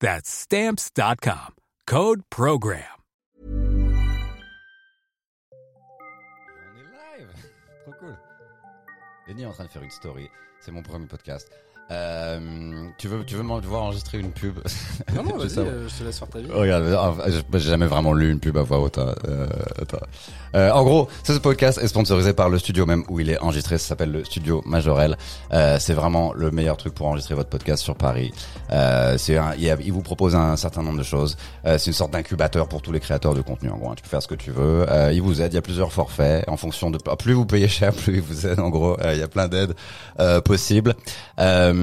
That's Stamps.com. Code PROGRAM. On est live Trop cool. Lenny est en train de faire une story. C'est mon premier podcast. Euh, tu veux, tu veux me voir enregistrer une pub? Non, non, Je vas-y, euh, je te laisse faire ta vie. Regarde, euh, j'ai jamais vraiment lu une pub à voix haute. hein. Euh. Euh, en gros, ce podcast est sponsorisé par le studio même où il est enregistré. Ça s'appelle le studio Majorel. Euh, c'est vraiment le meilleur truc pour enregistrer votre podcast sur Paris. Euh, c'est un, il, vous propose un certain nombre de choses. Euh, c'est une sorte d'incubateur pour tous les créateurs de contenu. En gros, hein. tu peux faire ce que tu veux. Euh, il vous aide. Il y a plusieurs forfaits en fonction de plus vous payez cher, plus il vous aide. En gros, il y a plein d'aides euh, possibles. Euh,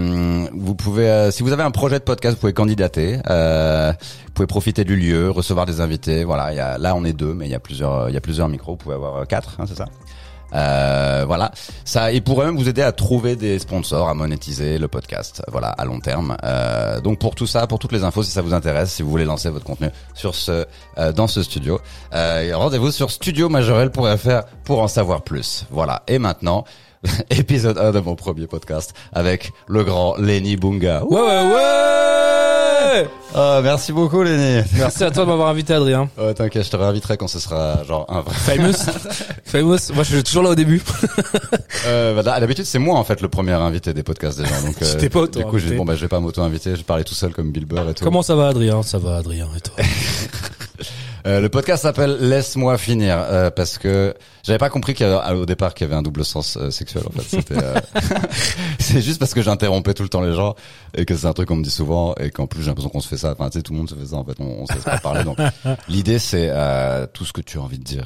vous pouvez, euh, si vous avez un projet de podcast, vous pouvez candidater. Euh, vous pouvez profiter du lieu, recevoir des invités. Voilà, il y a, là on est deux, mais il y a plusieurs, il y a plusieurs micros. Vous pouvez avoir euh, quatre, hein, c'est ça. Euh, voilà, ça il pourrait même vous aider à trouver des sponsors, à monétiser le podcast, voilà, à long terme. Euh, donc pour tout ça, pour toutes les infos, si ça vous intéresse, si vous voulez lancer votre contenu sur ce, euh, dans ce studio, euh, rendez-vous sur studiomajorel.fr pour en savoir plus. Voilà. Et maintenant, épisode 1 de mon premier podcast avec le grand Lenny Bunga. Ouais, ouais, ouais Ah, merci beaucoup Lenny. Merci à toi de m'avoir invité, Adrien. Oh, t'inquiète, je te réinviterai quand ce sera genre un vrai. Famous. Famous. Moi, je suis toujours là au début. Euh, bah, d'habitude, c'est moi en fait le premier invité des podcasts des gens. Donc, euh, T'es pas du coup, dit, bon bah je vais pas m'auto-inviter, je parlais tout seul comme Bill Burr et tout. Comment ça va, Adrien? Ça va, Adrien, et toi? Euh, le podcast s'appelle Laisse-moi finir euh, parce que j'avais pas compris qu'il y avait, au départ qu'il y avait un double sens euh, sexuel en fait. C'était euh, c'est juste parce que j'interrompais tout le temps les gens et que c'est un truc qu'on me dit souvent et qu'en plus j'ai l'impression qu'on se fait ça. Enfin tu sais tout le monde se fait ça en fait. On, on se laisse pas parler. Donc l'idée c'est euh, tout ce que tu as envie de dire,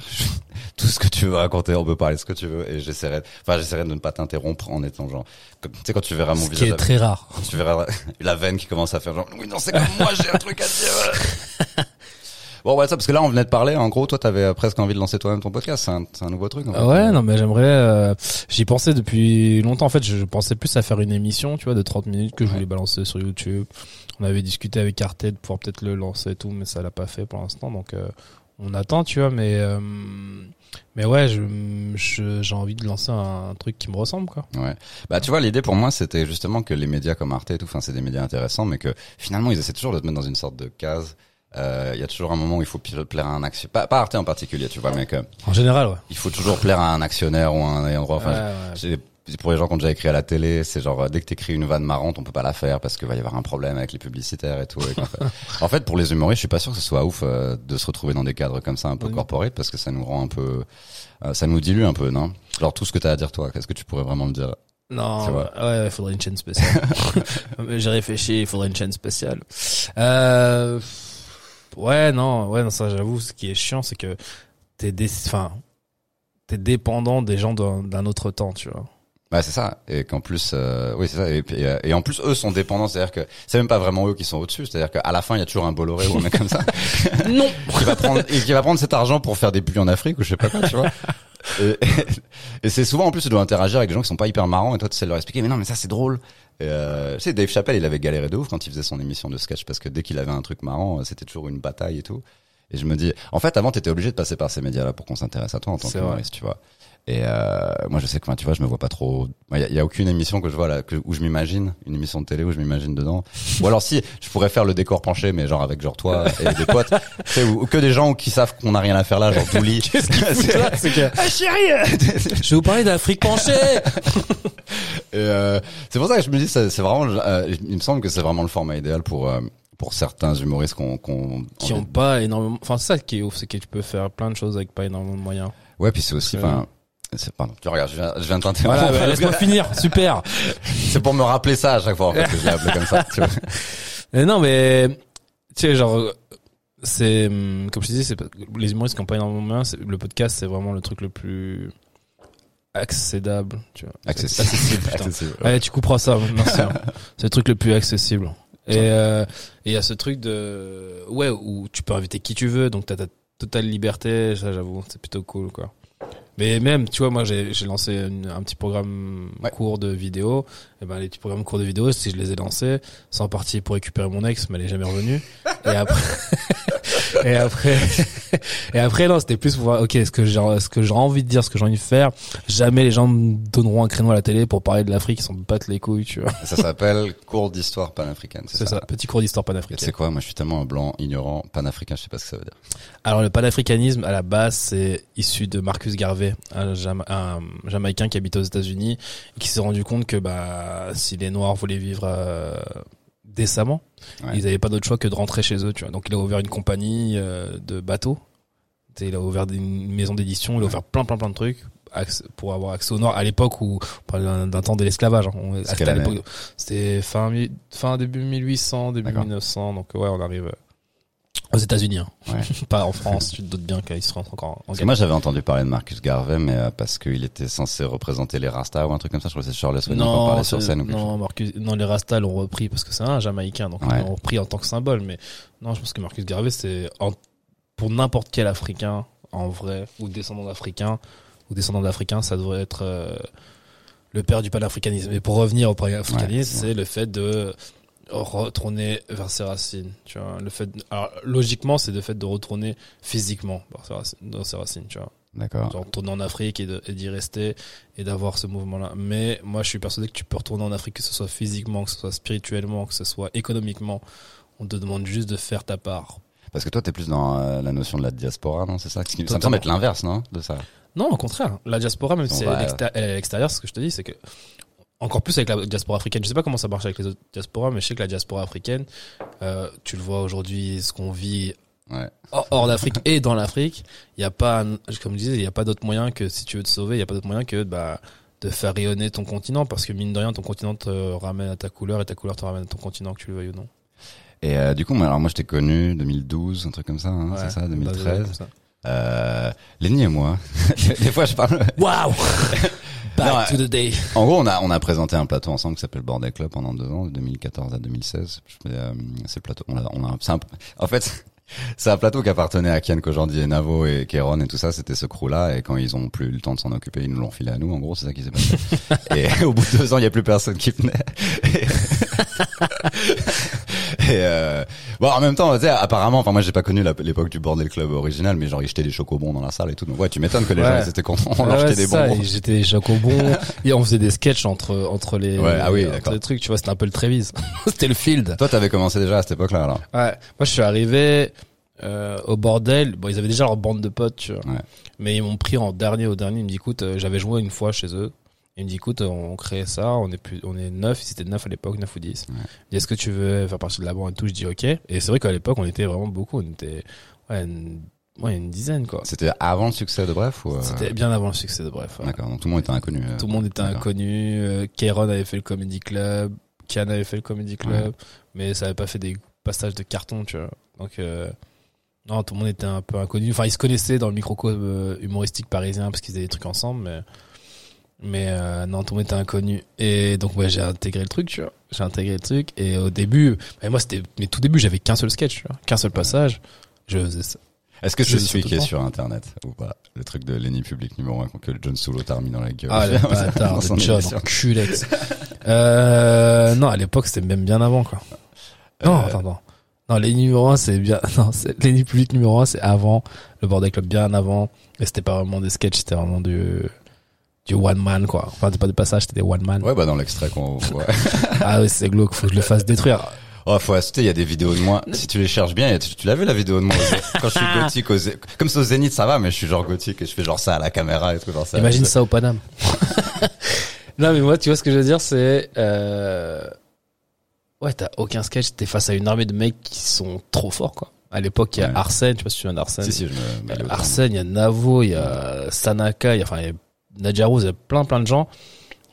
tout ce que tu veux raconter, on peut parler ce que tu veux et j'essaierai. Enfin j'essaierai de ne pas t'interrompre en étant genre comme tu sais quand tu verras mon Ce qui visage. est très rare. Tu verras la veine qui commence à faire genre oui non c'est comme moi j'ai un truc à dire. Bon ouais ça parce que là on venait de parler en gros toi t'avais euh, presque envie de lancer toi-même ton podcast c'est un, un nouveau truc en fait. Ouais, non, mais j'aimerais. euh, J'y pensais depuis longtemps. En fait, je pensais plus à faire une émission, tu vois, de 30 minutes que je voulais balancer sur YouTube. On avait discuté avec Arte de pouvoir peut-être le lancer et tout, mais ça l'a pas fait pour l'instant. Donc, euh, on attend, tu vois. Mais, euh, mais ouais, je, je- j'ai envie de lancer un, truc qui me ressemble, quoi. Ouais. Bah tu vois l'idée pour moi c'était justement que les médias comme Arte et tout enfin c'est des médias intéressants mais que finalement ils essaient toujours de te mettre dans une sorte de case. Euh, Il y a toujours un moment où il faut pla- plaire à un actionnaire, pas, pas Arte en particulier, tu vois, mais que En général, ouais. il faut toujours plaire à un actionnaire ou à un ayant droit. Enfin, Ouais, pour les gens qui ont déjà écrit à la télé, c'est genre euh, dès que t'écris une vanne marrante, on peut pas la faire parce qu'il va y avoir un problème avec les publicitaires et tout. et qu'en fait- en fait, pour les humoristes, je suis pas sûr que ce soit ouf euh, de se retrouver dans des cadres comme ça un peu Oui. corporate parce que ça nous rend un peu, euh, ça nous dilue un peu, non? Genre tout ce que t'as à dire toi, qu'est-ce que tu pourrais vraiment me dire? Non, ouais, il faudrait une chaîne spéciale. J'ai réfléchi, il faudrait une chaîne spéciale. Euh, ouais, non, ouais, non, ça, j'avoue, ce qui est chiant, c'est que t'es des, enfin, t'es dépendant des gens d'un autre temps, tu vois. Bah c'est ça, et qu'en plus, euh, oui c'est ça, et, euh, et en plus eux sont dépendants, c'est-à-dire que c'est même pas vraiment eux qui sont au-dessus, c'est-à-dire qu'à la fin il y a toujours un Bolloré ou un mec comme ça Non. qui va prendre et qui va prendre cet argent pour faire des pubs en Afrique ou je sais pas quoi, tu vois. Et, et c'est souvent en plus tu dois interagir avec des gens qui sont pas hyper marrants et toi tu sais leur expliquer mais non mais ça c'est drôle. Euh, tu sais Dave Chappelle il avait galéré de ouf quand il faisait son émission de sketch parce que dès qu'il avait un truc marrant c'était toujours une bataille et tout. Et je me dis en fait avant t'étais obligé de passer par ces médias là pour qu'on s'intéresse à toi en tant qu'humoriste tu vois. Et euh, moi, je sais que, tu vois, je me vois pas trop. Il y, a- y a aucune émission que je vois là que, où je m'imagine, une émission de télé où je m'imagine dedans. Ou alors si, je pourrais faire le décor penché, mais genre avec genre toi et des potes, tu sais, ou, ou que des gens qui savent qu'on n'a rien à faire là, genre. Qu'est-ce fout là C'est que, ah chérie, je vais vous parler d'Afrique penchée. Euh, c'est pour ça que je me dis, c'est vraiment, euh, il me semble que c'est vraiment le format idéal pour euh, pour certains humoristes qu'on qu'on qui ont pas énormément. Enfin, c'est ça qui est ouf, c'est que tu peux faire plein de choses avec pas énormément de moyens. Ouais, puis c'est aussi, Euh. enfin, pardon. Tu regardes, je viens, je viens de t'interrompre. Voilà, bah, laisse-moi finir. Super. c'est pour me rappeler ça à chaque fois en fait, que je l'ai appelé comme ça. Tu vois. Mais non, mais tu sais, genre, euh, c'est hum, comme je te dis, c'est les humoristes qui ont pas énormément de moyens. Le podcast, c'est vraiment le truc le plus accessible. Tu vois. Accessible. Accessible. Accessible. Ouais, tu couperas ça, merci. hein. C'est le truc le plus accessible. Et euh, et il y a ce truc de ouais où tu peux inviter qui tu veux, donc t'as ta totale liberté. Ça, j'avoue, c'est plutôt cool, quoi. Mais même, tu vois, moi, j'ai lancé une- un petit programme Ouais. court de vidéo. Et ben, les petits programmes courts de vidéo, si je les ai lancés, c'est en partie pour récupérer mon ex, mais elle est jamais revenue. et après, et après, et après, non, c'était plus pour voir, ok, ce que j'ai, ce que j'ai envie de dire, ce que j'ai envie de faire? Jamais les gens me donneront un créneau à la télé pour parler de l'Afrique, ils s'en battent les couilles, tu vois. Ça s'appelle cours d'histoire panafricaine. C'est ça. Petit cours d'histoire panafricaine. C'est quoi? Moi, je suis tellement un blanc, ignorant, panafricain, je sais pas ce que ça veut dire. Alors le panafricanisme à la base c'est issu de Marcus Garvey, un, Jama- un Jamaïcain qui habite aux États-Unis qui s'est rendu compte que bah si les Noirs voulaient vivre euh, décemment, Ouais. ils n'avaient pas d'autre choix que de rentrer chez eux. Tu vois. Donc il a ouvert une compagnie euh, de bateaux, il a ouvert une maison d'édition, il a ouvert plein plein plein de trucs pour avoir accès au Nord à l'époque où on parlait d'un- temps de l'esclavage. hein. C'était fin fin début 1800, début D'accord. 1900. Donc ouais on arrive euh, aux États-Unis. Hein. Ouais. Pas en France, tu te doutes bien qu'ils seront encore en moi, j'avais entendu parler de Marcus Garvey, mais euh, parce qu'il était censé représenter les Rastas ou un truc comme ça. Je crois que c'est Charles Sweeney qui en parlait sur scène ou chose. non, Marcus, non, les Rastas l'ont repris parce que c'est un Jamaïcain, donc Ouais. ils l'ont repris en tant que symbole. Mais non, je pense que Marcus Garvey, c'est pour n'importe quel Africain, en vrai, ou descendant d'Africain, ou descendant d'Africain, ça devrait être euh, le père du panafricanisme. Et pour revenir au panafricanisme, Ouais, c'est le fait de retourner vers ses racines. Tu vois, le fait, alors, logiquement, c'est le fait de retourner physiquement vers ses racines, dans ses racines, tu vois D'accord. retourner en Afrique et d'y rester et d'avoir ce mouvement-là. Mais moi, je suis persuadé que tu peux retourner en Afrique, que ce soit physiquement, que ce soit spirituellement, que ce soit économiquement. On te demande juste de faire ta part. Parce que toi, t'es plus dans euh, la notion de la diaspora, non C'est ça? Ça me semble être l'inverse, non De ça. Non, au contraire. La diaspora, même si elle est l'exté- elle est à l'extérieur, ce que je te dis, c'est que encore plus avec la diaspora africaine. Je sais pas comment ça marche avec les autres diasporas, mais je sais que la diaspora africaine, euh, tu le vois aujourd'hui, ce qu'on vit Ouais. hors d'Afrique et dans l'Afrique, il y a pas, comme je disais, il y a pas d'autre moyen que si tu veux te sauver, il y a pas d'autre moyen que bah de faire rayonner ton continent parce que mine de rien, ton continent te ramène à ta couleur et ta couleur te ramène à ton continent que tu le veuilles ou non. Et euh, du coup, alors moi, je t'ai connu 2012, un truc comme ça, hein, Ouais, c'est ça, bah, 2013. comme ça. Euh, Lenny et moi, des fois, je parle. Waouh! Back Non, to the day. En gros, on a on a présenté un plateau ensemble qui s'appelle Bordel Club pendant deux ans, de 2014 à 2016. Je fais, euh, c'est le plateau. On a, on a un- en fait, c'est un plateau qui appartenait à Kian Kojandi et Navo et Kéron et tout ça. C'était ce crew-là. Et quand ils ont plus eu le temps de s'en occuper, ils nous l'ont filé à nous. En gros, c'est ça qui s'est passé. et au bout de deux ans, il y a plus personne qui venait. Et, euh, bon, en même temps, tu sais, apparemment, enfin moi j'ai pas connu l'époque du bordel club original, mais genre ils jetaient des chocobons dans la salle et tout. Donc ouais, tu m'étonnes que les Ouais. gens ils étaient contents, on Ouais, leur jetait des c'est ça, bonbons. et J'étais des chocobons et on faisait des sketchs entre entre les Ouais, ah oui, entre les trucs, tu vois, c'était un peu le Trévise. c'était le field. Toi, t'avais commencé déjà à cette époque-là, alors. Ouais, moi je suis arrivé euh, au bordel. Bon, ils avaient déjà leur bande de potes, tu vois. Ouais. Mais ils m'ont pris en dernier au dernier. Ils me disent, écoute, euh, j'avais joué une fois chez eux. Ils me disent, écoute, on crée ça. On est plus, on est neuf. Ils étaient neuf à l'époque, neuf ou dix. Ouais. Est-ce que tu veux faire partie de la bande et tout? Je dis, ok. Et c'est vrai qu'à l'époque, on était vraiment beaucoup. On était, ouais, une, ouais, une dizaine, quoi. C'était avant le succès de Bref ou euh, C'était bien avant le succès de Bref. ouais. D'accord, donc tout le monde était inconnu. euh, Tout le monde était inconnu. Euh, Kéron avait fait le Comedy Club. Kian avait fait le Comedy Club. Mais ça avait pas fait des passages de carton, tu vois. Donc, euh, non, tout le monde était un peu inconnu. Enfin, ils se connaissaient dans le microcosme euh, humoristique parisien parce qu'ils faisaient des trucs ensemble, mais, mais euh, non, tout le monde était inconnu. Et donc, ouais, j'ai intégré le truc, tu vois. J'ai intégré le truc. Et au début, mais moi, c'était, mes tout début, j'avais qu'un seul sketch. Qu'un seul passage. Je faisais ça. Est-ce que c'est celui qui est sur internet ou pas? Le truc de Lenny Public numéro 1 que John Solo t'a remis dans la gueule. Ah, le bâtard de John, enculex. euh, non, à l'époque, c'était même bien avant, quoi. Non, Euh, attends, attends. Non, les numéros 1, c'est bien, non, les publics numéro 1, c'est avant, le bordel club bien avant, et c'était pas vraiment des sketchs, c'était vraiment du, du one man, quoi. Enfin, pas des passages, c'était des one man. Ouais, bah dans l'extrait qu'on voit. Ah oui, c'est glauque, faut que je le fasse détruire. Oh, faut assister, il y a des vidéos de moi. Si tu les cherches bien, tu, tu l'as vu la vidéo de moi quand je suis gothique au Zé- Comme c'est au Zénith, ça va, mais je suis genre gothique et je fais genre ça à la caméra et tout. Genre ça, Imagine ça au Paname. non, mais moi, tu vois ce que je veux dire, c'est, euh, ouais, t'as aucun sketch, t'es face à une armée de mecs qui sont trop forts, quoi. À l'époque, il y a Ouais. Arsène, tu vois si tu viens d'Arsène. Si, si, je me autant. Arsène, il y a Navo, il y a Sanaka, il y a, enfin, il y a il y a plein, plein de gens,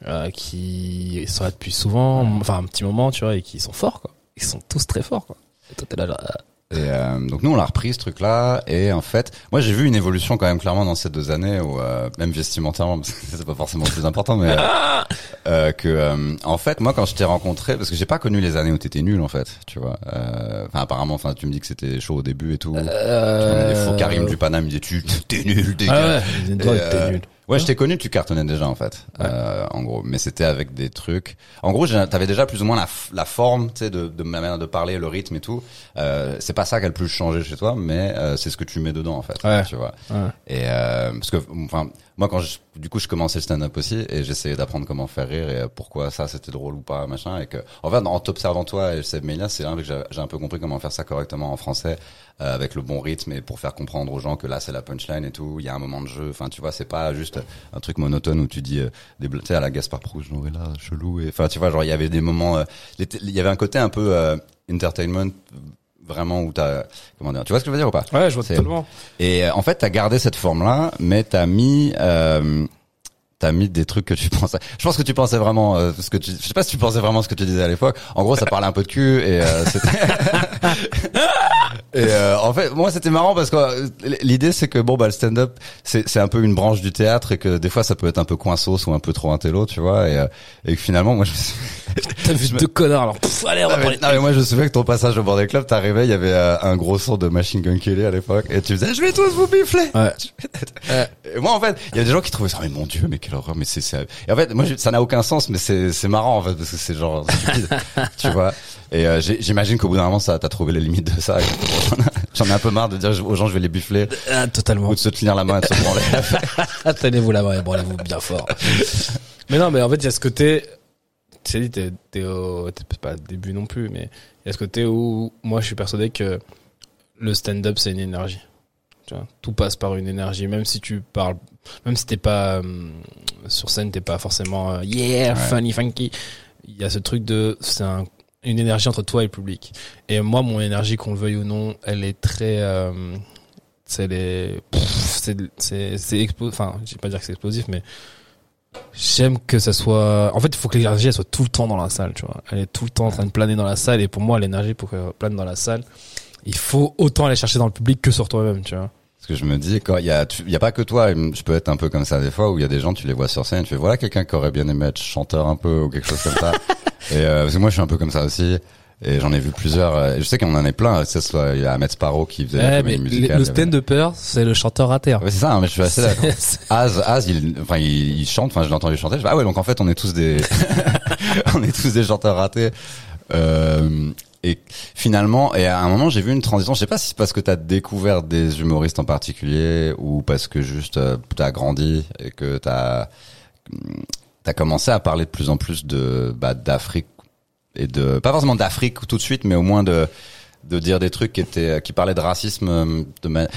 euh, qui sont là depuis souvent, enfin, un petit moment, tu vois, et qui sont forts, quoi. Ils sont tous très forts, quoi. Et toi, t'es là, genre, ah. Et euh, donc nous on l'a repris ce truc-là. Et en fait moi j'ai vu une évolution quand même clairement dans ces deux années où euh, même vestimentairement parce que c'est pas forcément le plus important mais euh, euh, que euh, en fait moi quand je t'ai rencontré parce que j'ai pas connu les années où t'étais nul en fait tu vois Euh, enfin apparemment enfin tu me dis que c'était chaud au début et tout. Euh, des faux Karim du Paname il disait tu t'es nul t'es Ah ouais, ils Ouais, je t'ai connu, tu cartonnais déjà en fait, euh, en gros. Mais c'était avec des trucs. En gros, t'avais déjà plus ou moins la, la forme, tu sais, de, de ma manière de parler, le rythme et tout. Euh, c'est pas ça qui a le plus changé chez toi, mais euh, c'est ce que tu mets dedans en fait. Ouais. Tu vois. Ouais. Et euh, parce que, enfin, moi quand je, du coup, je commençais le stand-up aussi et j'essayais d'apprendre comment faire rire et euh, pourquoi ça c'était drôle ou pas, machin. Et que, en fait, en t'observant toi et Seb Melia, c'est là que j'ai un peu compris comment faire ça correctement en français, euh, avec le bon rythme et pour faire comprendre aux gens que là c'est la punchline et tout. Il y a un moment de jeu. Enfin, tu vois, c'est pas juste un truc monotone où tu dis euh, des tu sais à la Gaspard Proust, genre là chelou. Et enfin, tu vois, genre il y avait des moments, euh, il y avait un côté un peu euh, entertainment vraiment où t'as comment dire tu vois ce que je veux dire ou pas? Ouais, je vois totalement. et euh, en fait, t'as gardé cette forme-là, mais t'as mis, euh, t'as mis des trucs que tu pensais. Je pense que tu pensais vraiment euh, ce que tu. Je sais pas si tu pensais vraiment ce que tu disais à l'époque. En gros, ça parlait un peu de cul et euh, c'était. et euh, en fait, moi, c'était marrant parce que euh, l'idée, c'est que bon, bah, le stand-up, c'est c'est un peu une branche du théâtre et que des fois, ça peut être un peu coinsos ou un peu trop intello, tu vois. Et, euh, et que finalement, moi, je me suis T'as vu deux connards, alors, pff, allez, on va non mais, non, mais moi je me souviens que ton passage au bordel club, t'arrivais, il y avait euh, un gros son de Machine Gun Kelly à l'époque, et tu faisais, je vais tous vous bifler. Ouais. Et moi en fait, il y a des gens qui trouvaient ça, mais mon dieu, mais quelle horreur, mais c'est c'est. Et en fait, moi ça n'a aucun sens, mais c'est c'est marrant en fait parce que c'est genre stupide, tu vois. Et euh, j'imagine qu'au bout d'un moment, ça t'as trouvé les limites de ça. J'en ai un peu marre de dire aux gens je vais les bifler Ah, totalement. ou de se tenir la main et de se branler. Tenez-vous la main et branlez-vous bien fort. mais non, mais en fait, il y a ce côté, tu sais, t'es, t'es au, t'es pas au début non plus, mais il y a ce côté où moi, je suis persuadé que le stand-up, c'est une énergie. Tu vois, tout passe par une énergie, même si tu parles, même si t'es pas, euh, sur scène, t'es pas forcément, euh, yeah, Ouais. funny, funky. Il y a ce truc de, c'est un- une énergie entre toi et le public. Et moi, mon énergie, qu'on le veuille ou non, elle est très, euh, c'est les, pff, c'est, c'est, c'est expo, enfin, je vais pas dire que c'est explosif, mais j'aime que ça soit, en fait, il faut que l'énergie, elle soit tout le temps dans la salle, tu vois. Elle est tout le temps en train de planer dans la salle, et pour moi, l'énergie, pour qu'elle plane dans la salle, il faut autant aller chercher dans le public que sur toi-même, tu vois. Parce que je me dis, quand il y a, tu- y a pas que toi, je peux être un peu comme ça des fois, où il y a des gens, tu les vois sur scène, tu fais, voilà quelqu'un qui aurait bien aimé être chanteur un peu, ou quelque chose comme ça. et euh, parce que moi, je suis un peu comme ça aussi. Et j'en ai vu plusieurs. euh, Je sais qu'on en est plein. Que ce soit, il y a Ahmed Sparrow qui faisait la Ouais, comédie musicale. le avait- stand-upper, c'est le chanteur raté. Ouais, c'est ça, hein, mais je suis assez d'accord. C'est- Az, Az, il, enfin, il, il chante. Enfin, je l'ai entendu chanter. Je fais, ah ouais, donc en fait, on est tous des, on est tous des chanteurs ratés. Euh, et finalement, et à un moment, j'ai vu une transition. Je sais pas si c'est parce que t'as découvert des humoristes en particulier ou parce que juste euh, t'as grandi et que t'as t'as commencé à parler de plus en plus de bah, d'Afrique et de pas forcément d'Afrique tout de suite, mais au moins de de dire des trucs qui étaient qui parlaient de racisme euh, de ma-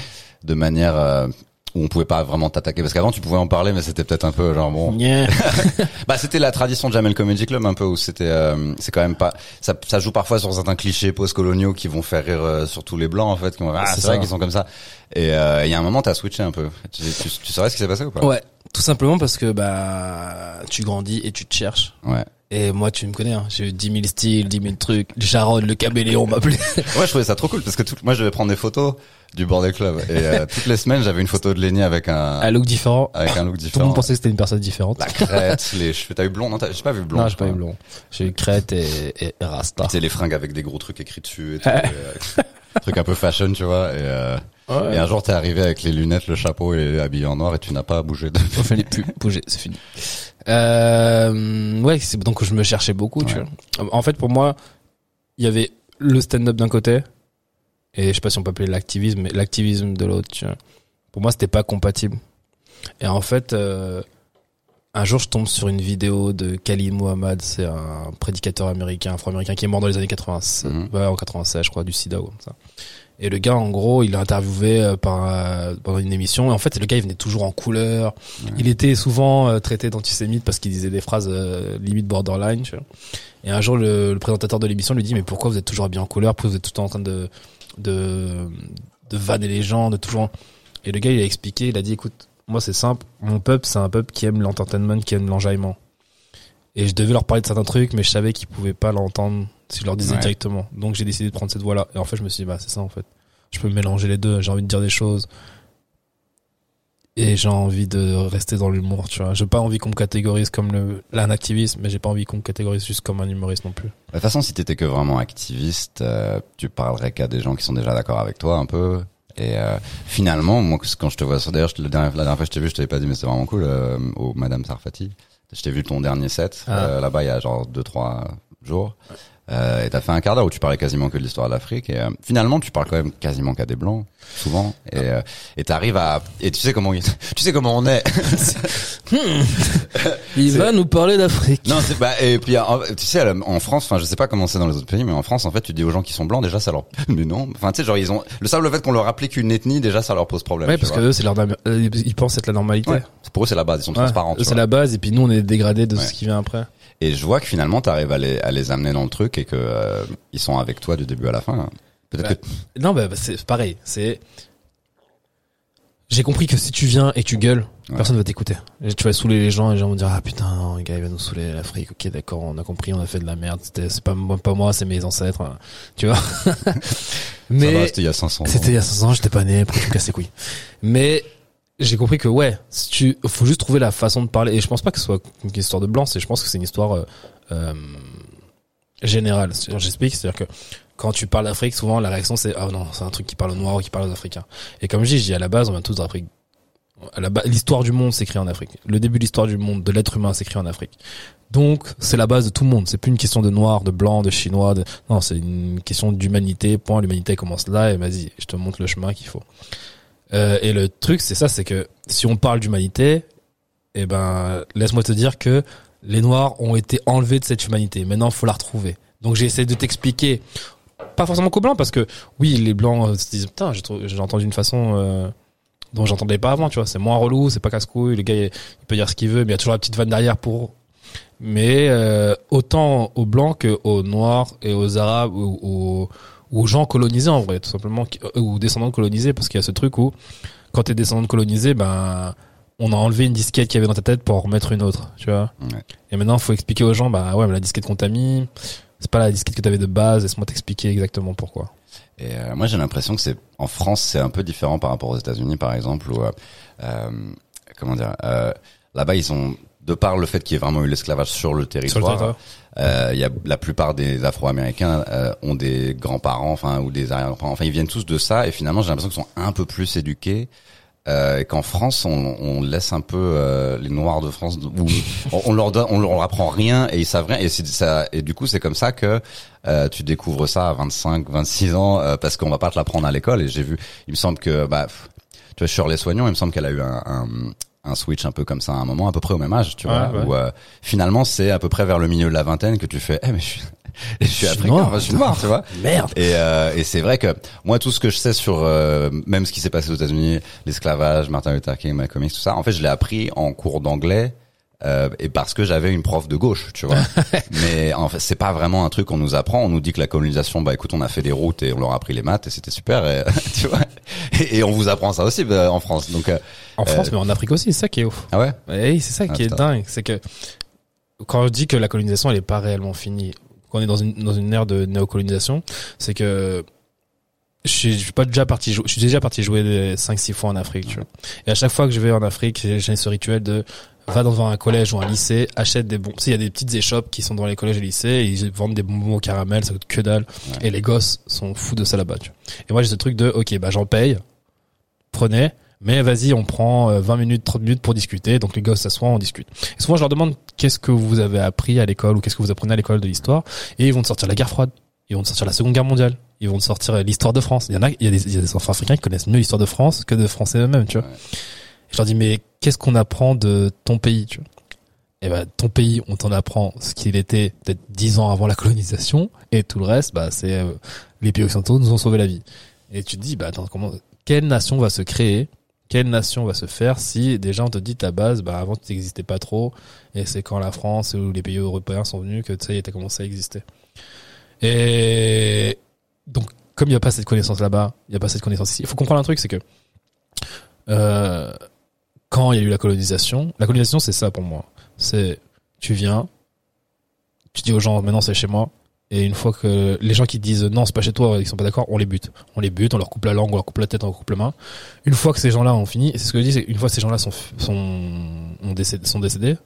de manière euh, où on pouvait pas vraiment t'attaquer parce qu'avant tu pouvais en parler mais c'était peut-être un peu genre bon Yeah. bah c'était la tradition de Jamel Comedy Club un peu où c'était euh, c'est quand même pas ça, ça joue parfois sur certains clichés post-coloniaux qui vont faire rire euh, sur tous les blancs en fait qui vont ah C'est c'est vrai ça. qu'ils sont comme ça et euh, il y a un moment t'as switché un peu tu, tu, tu saurais ce qui s'est passé ou pas? Ouais, tout simplement parce que bah tu grandis et tu te cherches. ouais Et moi, tu me connais, hein, j'ai eu 10 000 styles, 10 000 trucs. Sharon, le caméléon m'appelait. Ouais, je trouvais ça trop cool parce que tout, moi je devais prendre des photos du bordel club et euh, toutes les semaines j'avais une photo de Lenny avec un Un look différent. avec un look Tout le différent. monde pensait que c'était une personne différente. La crête, les cheveux. T'as eu blond Non, t'as- j'ai pas vu blond. non, j'ai pas eu blond. J'ai eu crête et, et Rasta. Sais les fringues avec des gros trucs écrits dessus et tout. et, euh, truc un peu fashion, tu vois. Et, euh, Ouais. et un jour t'es arrivé avec les lunettes, le chapeau et habillé en noir et tu n'as pas bougé. De... Il fallait plus bouger, c'est fini. Euh, ouais, c'est donc je me cherchais beaucoup, tu vois. En fait, pour moi, il y avait le stand-up d'un côté et je sais pas si on peut appeler l'activisme, mais l'activisme de l'autre, tu vois. Pour moi, c'était pas compatible. Et en fait, euh, un jour, je tombe sur une vidéo de Khalid Mohammed, c'est un prédicateur américain, afro-américain qui est mort dans les années 80, Mhm. ouais, en 96, je crois, du sida ou comme ça. Et le gars, en gros, il est interviewé euh, par euh, pendant une émission. Et en fait, le gars, il venait toujours en couleur. Il était souvent euh, traité d'antisémite parce qu'il disait des phrases euh, limite borderline. Tu vois. Et un jour, le, le présentateur de l'émission lui dit, mais pourquoi vous êtes toujours habillé en couleur? Pourquoi vous êtes tout le temps en train de de de vanner les gens, de toujours. Et le gars, il a expliqué. Il a dit, écoute, moi, c'est simple. Mon peuple, c'est un peuple qui aime l'entertainment, qui aime l'enjaillement. Et je devais leur parler de certains trucs, mais je savais qu'ils pouvaient pas l'entendre si je leur disais Ouais. directement. Donc j'ai décidé de prendre cette voie-là. Et en fait, je me suis dit, bah c'est ça en fait. Je peux mélanger les deux. J'ai envie de dire des choses. Et j'ai envie de rester dans l'humour, tu vois. J'ai pas envie qu'on me catégorise comme le, là, un activiste, mais j'ai pas envie qu'on me catégorise juste comme un humoriste non plus. De toute façon, si t'étais que vraiment activiste, euh, tu parlerais qu'à des gens qui sont déjà d'accord avec toi un peu. Et euh, finalement, moi, quand je te vois sur, d'ailleurs, la dernière fois que je t'ai vu, je t'avais pas dit, mais c'est vraiment cool, euh, au Madame Sarfati. Je t'ai vu ton dernier set, Ah. euh, là-bas, il y a genre deux, trois jours. Euh, et t'as fait un quart d'heure où tu parlais quasiment que de l'histoire de l'Afrique. Et euh, finalement, tu parles quand même quasiment qu'à des blancs, souvent. Et euh, et t'arrives à et tu sais comment il- tu sais comment on est. Il C'est- va nous parler d'Afrique. Non, c'est bah et puis en- tu sais en France, enfin je sais pas comment c'est dans les autres pays, mais en France en fait tu dis aux gens qui sont blancs déjà ça leur mais non, enfin tu sais genre ils ont le simple fait qu'on leur applique une ethnie déjà ça leur pose problème. Ouais, parce que eux, c'est leur, euh, ils pensent être la normalité. Ouais. pour eux c'est la base, ils sont Ouais. transparents. c'est la base, et puis nous, on est dégradés de Ouais. ce qui vient après. Et je vois que finalement t'arrives à les à les amener dans le truc et que euh, ils sont avec toi du début à la fin. Peut-être Ouais. que Non, bah, bah, c'est pareil. C'est. J'ai compris que si tu viens et tu gueules, Ouais. personne va t'écouter. Tu vas saouler les gens et les gens vont dire ah putain non, le gars il va nous saouler l'Afrique. Ok d'accord, on a compris, on a fait de la merde. C'est pas moi, pas moi, c'est mes ancêtres. hein. Tu vois? Mais c'était il y a 500 ans. c'était il y a 500 ans, j'étais pas né, pourquoi tu me casses les couilles. Mais j'ai compris que ouais, si tu faut juste trouver la façon de parler et je pense pas que ce soit une histoire de blanc, c'est je pense que c'est une histoire euh, euh, générale. J'explique, c'est-à-dire que quand tu parles d'Afrique, souvent la réaction c'est ah non, c'est un truc qui parle aux noirs ou qui parle aux africains. Et comme je dis, je à la base, on vient tous d'Afrique. À la l'histoire du monde s'écrit en Afrique. Le début de l'histoire du monde, de l'être humain s'écrit en Afrique. Donc, c'est la base de tout le monde. C'est plus une question de noir, de blanc, de chinois. De... Non, c'est une question d'humanité. Point. L'humanité commence là et vas-y, je te montre le chemin qu'il faut. Euh, et le truc, c'est ça, c'est que si on parle d'humanité, eh ben, laisse-moi te dire que les noirs ont été enlevés de cette humanité. Maintenant, faut la retrouver. Donc, j'ai essayé de t'expliquer. Pas forcément qu'aux blancs, parce que oui, les blancs euh, se disent putain, j'ai entendu une façon euh, dont j'entendais pas avant, tu vois. C'est moins relou, c'est pas casse-couille. Le gars, il, il peut dire ce qu'il veut, mais il y a toujours la petite vanne derrière pour. Mais euh, autant aux blancs que aux noirs et aux arabes ou aux, aux gens colonisés en vrai, tout simplement, euh, ou descendants de colonisés, parce qu'il y a ce truc où quand t'es descendant de colonisé, ben on a enlevé une disquette qu'il y avait dans ta tête pour en remettre une autre, tu vois. Ouais. Et maintenant, faut expliquer aux gens, bah ouais, mais la disquette qu'on t'a mis, c'est pas la disquette que t'avais de base. Laisse-moi t'expliquer exactement pourquoi. Et euh, moi, j'ai l'impression que c'est en France, c'est un peu différent par rapport aux États-Unis, par exemple, où euh, euh, comment dire, là-bas, ils ont de par le fait qu'il y ait vraiment eu l'esclavage sur le Sur le territoire, territoire. Euh, y a la plupart des Afro-Américains euh, ont des grands-parents, enfin ou des arrière-grands-parents, enfin ils viennent tous de ça, et finalement, j'ai l'impression qu'ils sont un peu plus éduqués. Euh, qu'en France, on, on laisse un peu euh, les Noirs de France, où on, leur donne, on leur apprend rien et ils savent rien. Et ça, et du coup, c'est comme ça que euh, tu découvres ça à 25, 26 ans, euh, parce qu'on va pas te l'apprendre à l'école. Et j'ai vu, il me semble que, bah, tu vois, Shirley Soignon, il me semble qu'elle a eu un, un, un switch un peu comme ça à un moment, à peu près au même âge, tu vois, ouais. où euh, finalement c'est à peu près vers le milieu de la vingtaine que tu fais, eh mais je suis, je suis africain, noir. je suis noir, tu vois. Merde. Et, euh, et c'est vrai que moi, tout ce que je sais sur euh, même ce qui s'est passé aux États-Unis, l'esclavage, Martin Luther King, Malcolm X, tout ça, en fait, je l'ai appris en cours d'anglais. Euh, et parce que j'avais une prof de gauche, tu vois. Mais en fait, c'est pas vraiment un truc qu'on nous apprend. On nous dit que la colonisation, bah écoute, on a fait des routes et on leur a appris les maths et c'était super. Et, tu vois. Et, et on vous apprend ça aussi bah, en France. Donc euh, En France, Euh, mais en Afrique aussi, c'est ça qui est ouf. ah ouais? Et c'est ça Ah, qui est dingue, c'est que quand je dis que la colonisation elle est pas réellement finie, qu'on est dans une dans une ère de néocolonisation, c'est que je suis, pas déjà parti jouer, je suis déjà parti jouer 5 6 fois en Afrique, tu vois. Et à chaque fois que je vais en Afrique, j'ai ce rituel de va dans un collège ou un lycée, achète des bons. Il y a des petites échoppes qui sont dans les collèges et lycées, et ils vendent des bonbons au caramel, ça coûte que dalle. Et les gosses sont fous de ça là-bas. Et moi j'ai ce truc de, ok, bah j'en paye, prenez, mais vas-y, on prend euh, 20 minutes, 30 minutes pour discuter. Donc les gosses s'assoient, on discute. Et souvent je leur demande qu'est-ce que vous avez appris à l'école ou qu'est-ce que vous apprenez à l'école de l'histoire, et ils vont te sortir la guerre froide, ils vont te sortir la Seconde Guerre mondiale, ils vont te sortir l'histoire de France. Il y en a, il y a des, il y a des enfants africains qui connaissent mieux l'histoire de France que de Français eux-mêmes, tu vois. Ouais. Je leur dis mais qu'est-ce qu'on apprend de ton pays, tu vois? Et ben ton pays, on t'en apprend ce qu'il était peut-être dix ans avant la colonisation, et tout le reste, bah c'est euh, les pays occidentaux nous ont sauvé la vie. Et tu te dis, bah attends, comment, quelle nation va se créer? Quelle nation va se faire si déjà on te dit ta base, bah avant tu n'existais pas trop, et c'est quand la France ou les pays européens sont venus que ça y est, commencé à exister. Et donc, comme il n'y a pas cette connaissance là-bas, il n'y a pas cette connaissance ici, il faut comprendre un truc, c'est que euh, quand il y a eu la colonisation, la colonisation c'est ça pour moi. C'est, tu viens, tu dis aux gens, maintenant c'est chez moi, et une fois que les gens qui disent non, c'est pas chez toi, ils sont pas d'accord, on les bute. On les bute, on leur coupe la langue, on leur coupe la tête, on leur coupe la main. Une fois que ces gens-là ont fini, c'est ce que je dis, c'est une fois que ces gens-là sont, sont, sont décédés,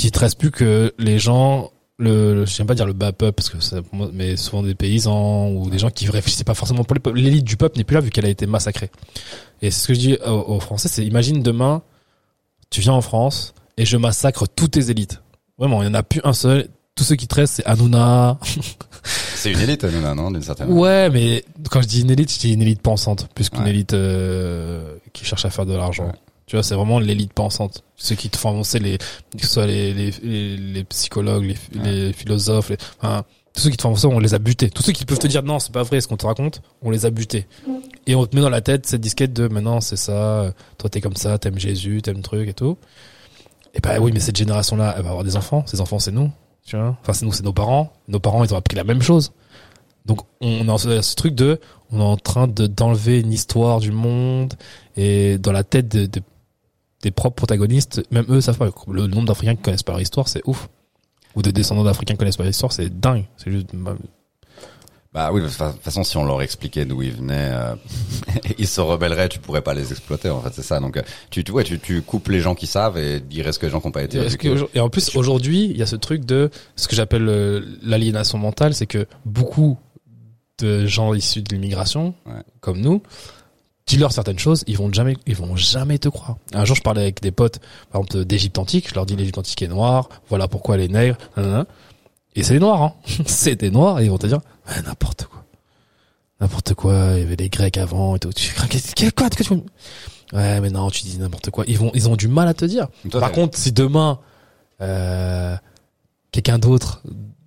il te reste plus que les gens, le, je j'aime pas dire le bas peuple, parce que ça, mais souvent des paysans ou des gens qui réfléchissaient pas forcément pour l'élite du peuple n'est plus là vu qu'elle a été massacrée. Et c'est ce que je dis aux, Français, c'est imagine demain, tu viens en France et je massacre toutes tes élites. Vraiment, il y en a plus un seul tous ceux qui te restent, c'est Hanouna. c'est une élite, Hanouna, non, d'une certaine manière. Ouais, mais quand je dis une élite, je dis une élite pensante, plus qu'une élite euh, qui cherche à faire de l'argent. Tu vois, c'est vraiment l'élite pensante. Ceux qui te font avancer, les, que ce soit les, les, les, psychologues, les, les philosophes, les, enfin, tous ceux qui te font avancer, on les a butés. Tous ceux qui peuvent te dire non, c'est pas vrai ce qu'on te raconte, on les a butés. Et on te met dans la tête cette disquette de maintenant c'est ça, toi t'es comme ça, t'aimes Jésus, t'aimes truc et tout. Et bah oui, mais cette génération-là, elle va avoir des enfants. Ces enfants, c'est nous. Tu vois enfin, c'est nous, c'est nos parents. Nos parents, ils ont appris la même chose. Donc, on a ce truc de, on est en train de d'enlever une histoire du monde et dans la tête de, des propres protagonistes, même eux savent pas. Le nombre d'Africains qui connaissent pas leur histoire, c'est ouf. Ou de descendants d'Africains qui connaissent pas leur histoire, c'est dingue. C'est juste, bah, bah oui, de toute façon, si on leur expliquait d'où ils venaient, euh, ils se rebelleraient, tu pourrais pas les exploiter, en fait, c'est ça. Donc, euh, tu, tu, ouais, tu, tu coupes les gens qui savent et il reste que les gens qui n'ont pas été Et en plus, aujourd'hui, il y a ce truc de ce que j'appelle euh, l'aliénation mentale, c'est que beaucoup de gens issus de l'immigration, comme nous, dis-leur certaines choses, ils vont jamais, ils vont jamais te croire. Un jour, je parlais avec des potes, par exemple, d'Égypte antique, je leur dis l'Égypte antique est noire, voilà pourquoi elle est nègre, et c'est des noirs, hein. c'est des noirs, et ils vont te dire, n'importe quoi. N'importe quoi, il y avait des Grecs avant et tout. Quoi, Ouais, mais non, tu dis n'importe quoi. Ils vont, ils ont du mal à te dire. Par contre, si demain, euh, quelqu'un d'autre,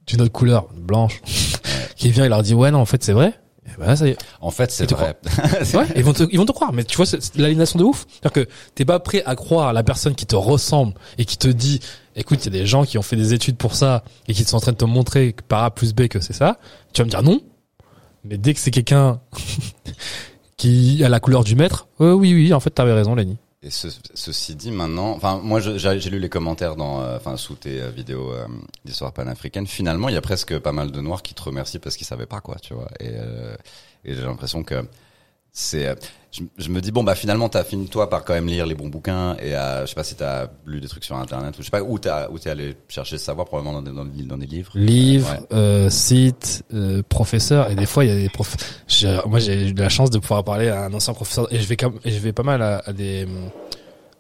d'une autre couleur, blanche, qui vient et leur dit, ouais, non, en fait, c'est vrai. Eh ben, ça y est. En fait, c'est vrai. ouais, ils vont te, ils vont te croire. Mais tu vois, c'est l'aliénation de ouf. C'est-à-dire que t'es pas prêt à croire la personne qui te ressemble et qui te dit, écoute, il y a des gens qui ont fait des études pour ça et qui sont en train de te montrer par A plus B que c'est ça. Tu vas me dire non. Mais dès que c'est quelqu'un qui a la couleur du maître, euh, oui, oui, en fait, t'avais raison, Lenny. Et ceci dit, maintenant, enfin, moi, j'ai lu les commentaires dans, euh, enfin, sous tes euh, vidéos euh, d'histoire panafricaine. Finalement, il y a presque pas mal de noirs qui te remercient parce qu'ils savaient pas quoi, tu vois. Et, et j'ai l'impression que c'est je, me dis bon bah finalement t'as fini toi par quand même lire les bons bouquins et euh, je sais pas si t'as lu des trucs sur internet ou je sais pas où t'as où t'es allé chercher ce savoir probablement dans, dans, dans des livres. Livres euh, sites euh, professeurs et des fois il y a des profs moi j'ai eu de la chance de pouvoir parler à un ancien professeur et je vais comme je vais pas mal à, des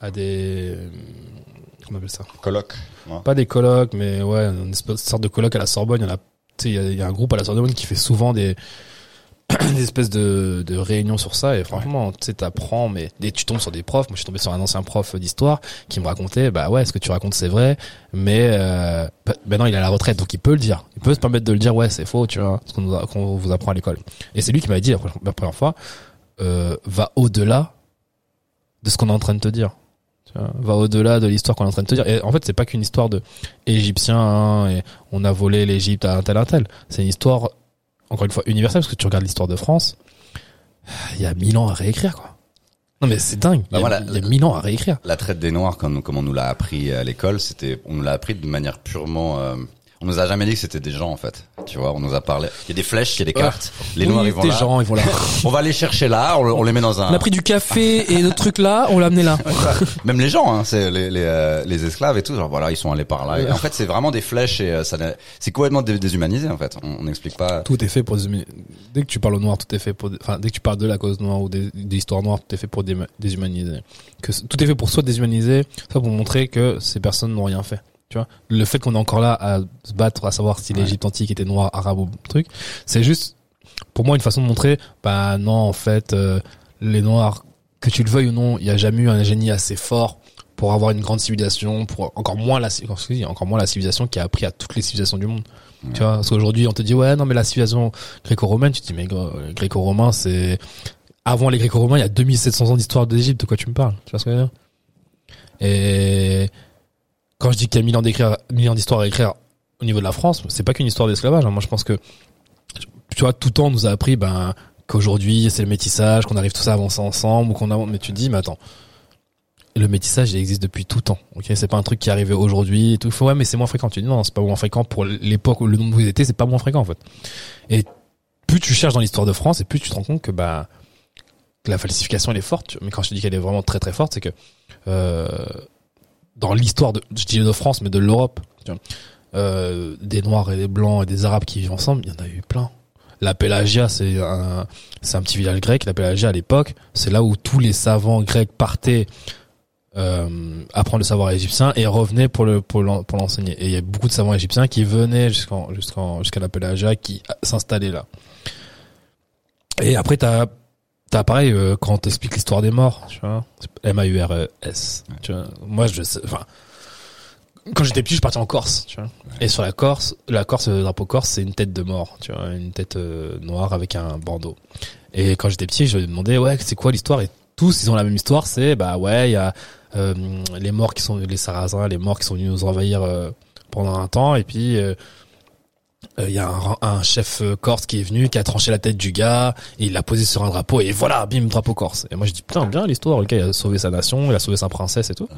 à des comment on appelle ça? Colloques pas des colloques mais ouais une sorte de colloque à la Sorbonne. Il y en a tu sais il y a, il y a un groupe à la Sorbonne qui fait souvent des des espèces de, de réunions sur ça et franchement tu sais t'apprends mais dès tu tombes sur des profs. Moi je suis tombé sur un ancien prof d'histoire qui me racontait bah ouais ce que tu racontes c'est vrai mais euh, bah, maintenant il est à la retraite donc il peut le dire. Il peut se permettre de le dire ouais c'est faux tu vois ce qu'on vous apprend à l'école. Et c'est lui qui m'avait dit la première fois euh, va au-delà de ce qu'on est en train de te dire. Va au-delà de l'histoire qu'on est en train de te dire. Et en fait c'est pas qu'une histoire de égyptiens hein, et on a volé l'Égypte à un tel un tel. C'est une histoire encore une fois universel parce que tu regardes l'histoire de France, il y a mille ans à réécrire quoi. Non mais c'est dingue. Bah il, y a, voilà, il y a mille ans à réécrire. La traite des Noirs, comme, comme on nous l'a appris à l'école, c'était, on nous l'a appris de manière purement euh, on nous a jamais dit que c'était des gens en fait. Tu vois, on nous a parlé. Il y a des flèches, il y a des cartes. Les noirs ils vont des là. gens ils vont là. on va les chercher là, on, les met dans un. On a pris du café et d'autres trucs là, on l'a amené là. Même les gens, hein, c'est les les, euh, les, esclaves et tout. Genre voilà, ils sont allés par là. Et en fait, c'est vraiment des flèches et euh, ça c'est complètement déshumanisé en fait. On n'explique pas. Tout est fait pour déshumaniser. Dès que tu parles au noir, tout est fait pour. Enfin, dès que tu parles de la cause noire ou des, des histoires noires, tout est fait pour déshumaniser. Que tout est fait pour soit déshumaniser, soit pour montrer que ces personnes n'ont rien fait. Tu vois, le fait qu'on est encore là à se battre, à savoir si l'Égypte antique était noire, arabe ou truc, c'est juste pour moi une façon de montrer, bah non, en fait, euh, les noirs, que tu le veuilles ou non, il y a jamais eu un génie assez fort pour avoir une grande civilisation, pour encore moins la, encore moins la civilisation qui a appris à toutes les civilisations du monde. Tu vois, parce qu'aujourd'hui on te dit ouais non mais la civilisation gréco-romaine, tu te dis mais gréco-romain c'est avant les gréco-romains il y a 2700 ans d'histoire d'Égypte, de quoi tu me parles? Tu vois ce que je veux dire? Et quand je dis qu'il y a mille ans à écrire au niveau de la France, c'est pas qu'une histoire d'esclavage. Hein. Moi je pense que tu vois tout temps nous a appris ben qu'aujourd'hui c'est le métissage, qu'on arrive tous à avancer ensemble qu'on a mais tu te dis mais attends le métissage il existe depuis tout temps. Ok, c'est pas un truc qui est arrivé aujourd'hui et. Faut, ouais, mais c'est moins fréquent. Tu dis non, c'est pas moins fréquent pour l'époque où le nombre vous étiez, c'est pas moins fréquent en fait. Et plus tu cherches dans l'histoire de France et plus tu te rends compte que bah la falsification elle est forte. Mais quand je te dis qu'elle est vraiment très très forte, c'est que euh, dans l'histoire de je dis de France mais de l'Europe, euh, des Noirs et des Blancs et des Arabes qui vivent ensemble, il y en a eu plein. La Pélagia, c'est un, c'est un petit village grec. La Pélagia, à l'époque, c'est là où tous les savants grecs partaient euh, apprendre le savoir égyptien et revenait pour le pour l'enseigner. Et il y a beaucoup de savants égyptiens qui venaient jusqu'en jusqu'en jusqu'à la Pélagia qui s'installaient là. Et après t'as t'as pareil euh, quand t'expliques l'histoire des morts, tu vois, M A U R E S. Tu vois, moi je sais, enfin quand j'étais petit, je partais en Corse, tu vois. Et sur la Corse, la Corse, le drapeau Corse, c'est une tête de mort, tu vois, une tête euh, noire avec un bandeau. Et quand j'étais petit, je me demandais ouais, c'est quoi l'histoire? Et tous ils ont la même histoire, c'est bah ouais, il y a euh, les morts qui sont les Sarrasins, les morts qui sont venus nous envahir euh, pendant un temps, et puis euh, il y a un, un, chef corse qui est venu, qui a tranché la tête du gars, et il l'a posé sur un drapeau, et voilà, bim, drapeau corse. Et moi je dis putain, bien l'histoire, le gars il a sauvé sa nation, il a sauvé sa princesse et tout.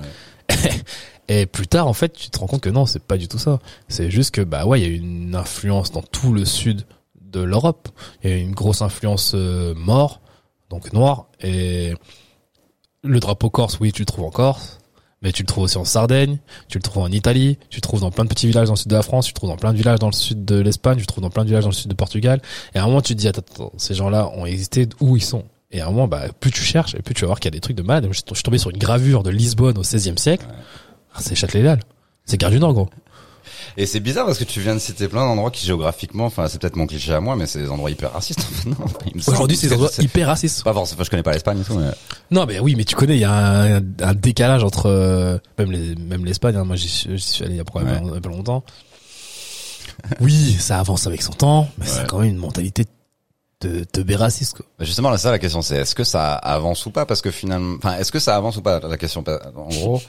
et plus tard, en fait, tu te rends compte que non, c'est pas du tout ça. C'est juste que bah ouais, il y a une influence dans tout le sud de l'Europe. Il y a une grosse influence mort, donc noire, et le drapeau corse, oui, tu le trouves en Corse, mais tu le trouves aussi en Sardaigne, tu le trouves en Italie, tu le trouves dans plein de petits villages dans le sud de la France, tu le trouves dans plein de villages dans le sud de l'Espagne, tu le trouves dans plein de villages dans le sud de Portugal. Et à un moment, tu te dis, attends, ces gens-là ont existé, où ils sont? Et à un moment, bah, plus tu cherches, et plus tu vas voir qu'il y a des trucs de malade. Je suis tombé sur une gravure de Lisbonne au XVIe siècle. Ah, c'est Châtelet-Lal. C'est Gare du Nord, gros. Et c'est bizarre parce que tu viens de citer plein d'endroits qui géographiquement, enfin c'est peut-être mon cliché à moi, mais c'est des endroits hyper racistes. Aujourd'hui, c'est des endroits hyper racistes. Pas forcément, je connais pas l'Espagne et tout. Mais... Non, mais oui, mais tu connais, il y a un, un, décalage entre euh, même les, même l'Espagne. Hein, moi, j'y suis allé il y a probablement pas longtemps. oui, ça avance avec son temps, mais c'est quand même une mentalité de, de raciste quoi. Justement là ça la question c'est est-ce que ça avance ou pas? Parce que finalement enfin est-ce que ça avance ou pas? La question en gros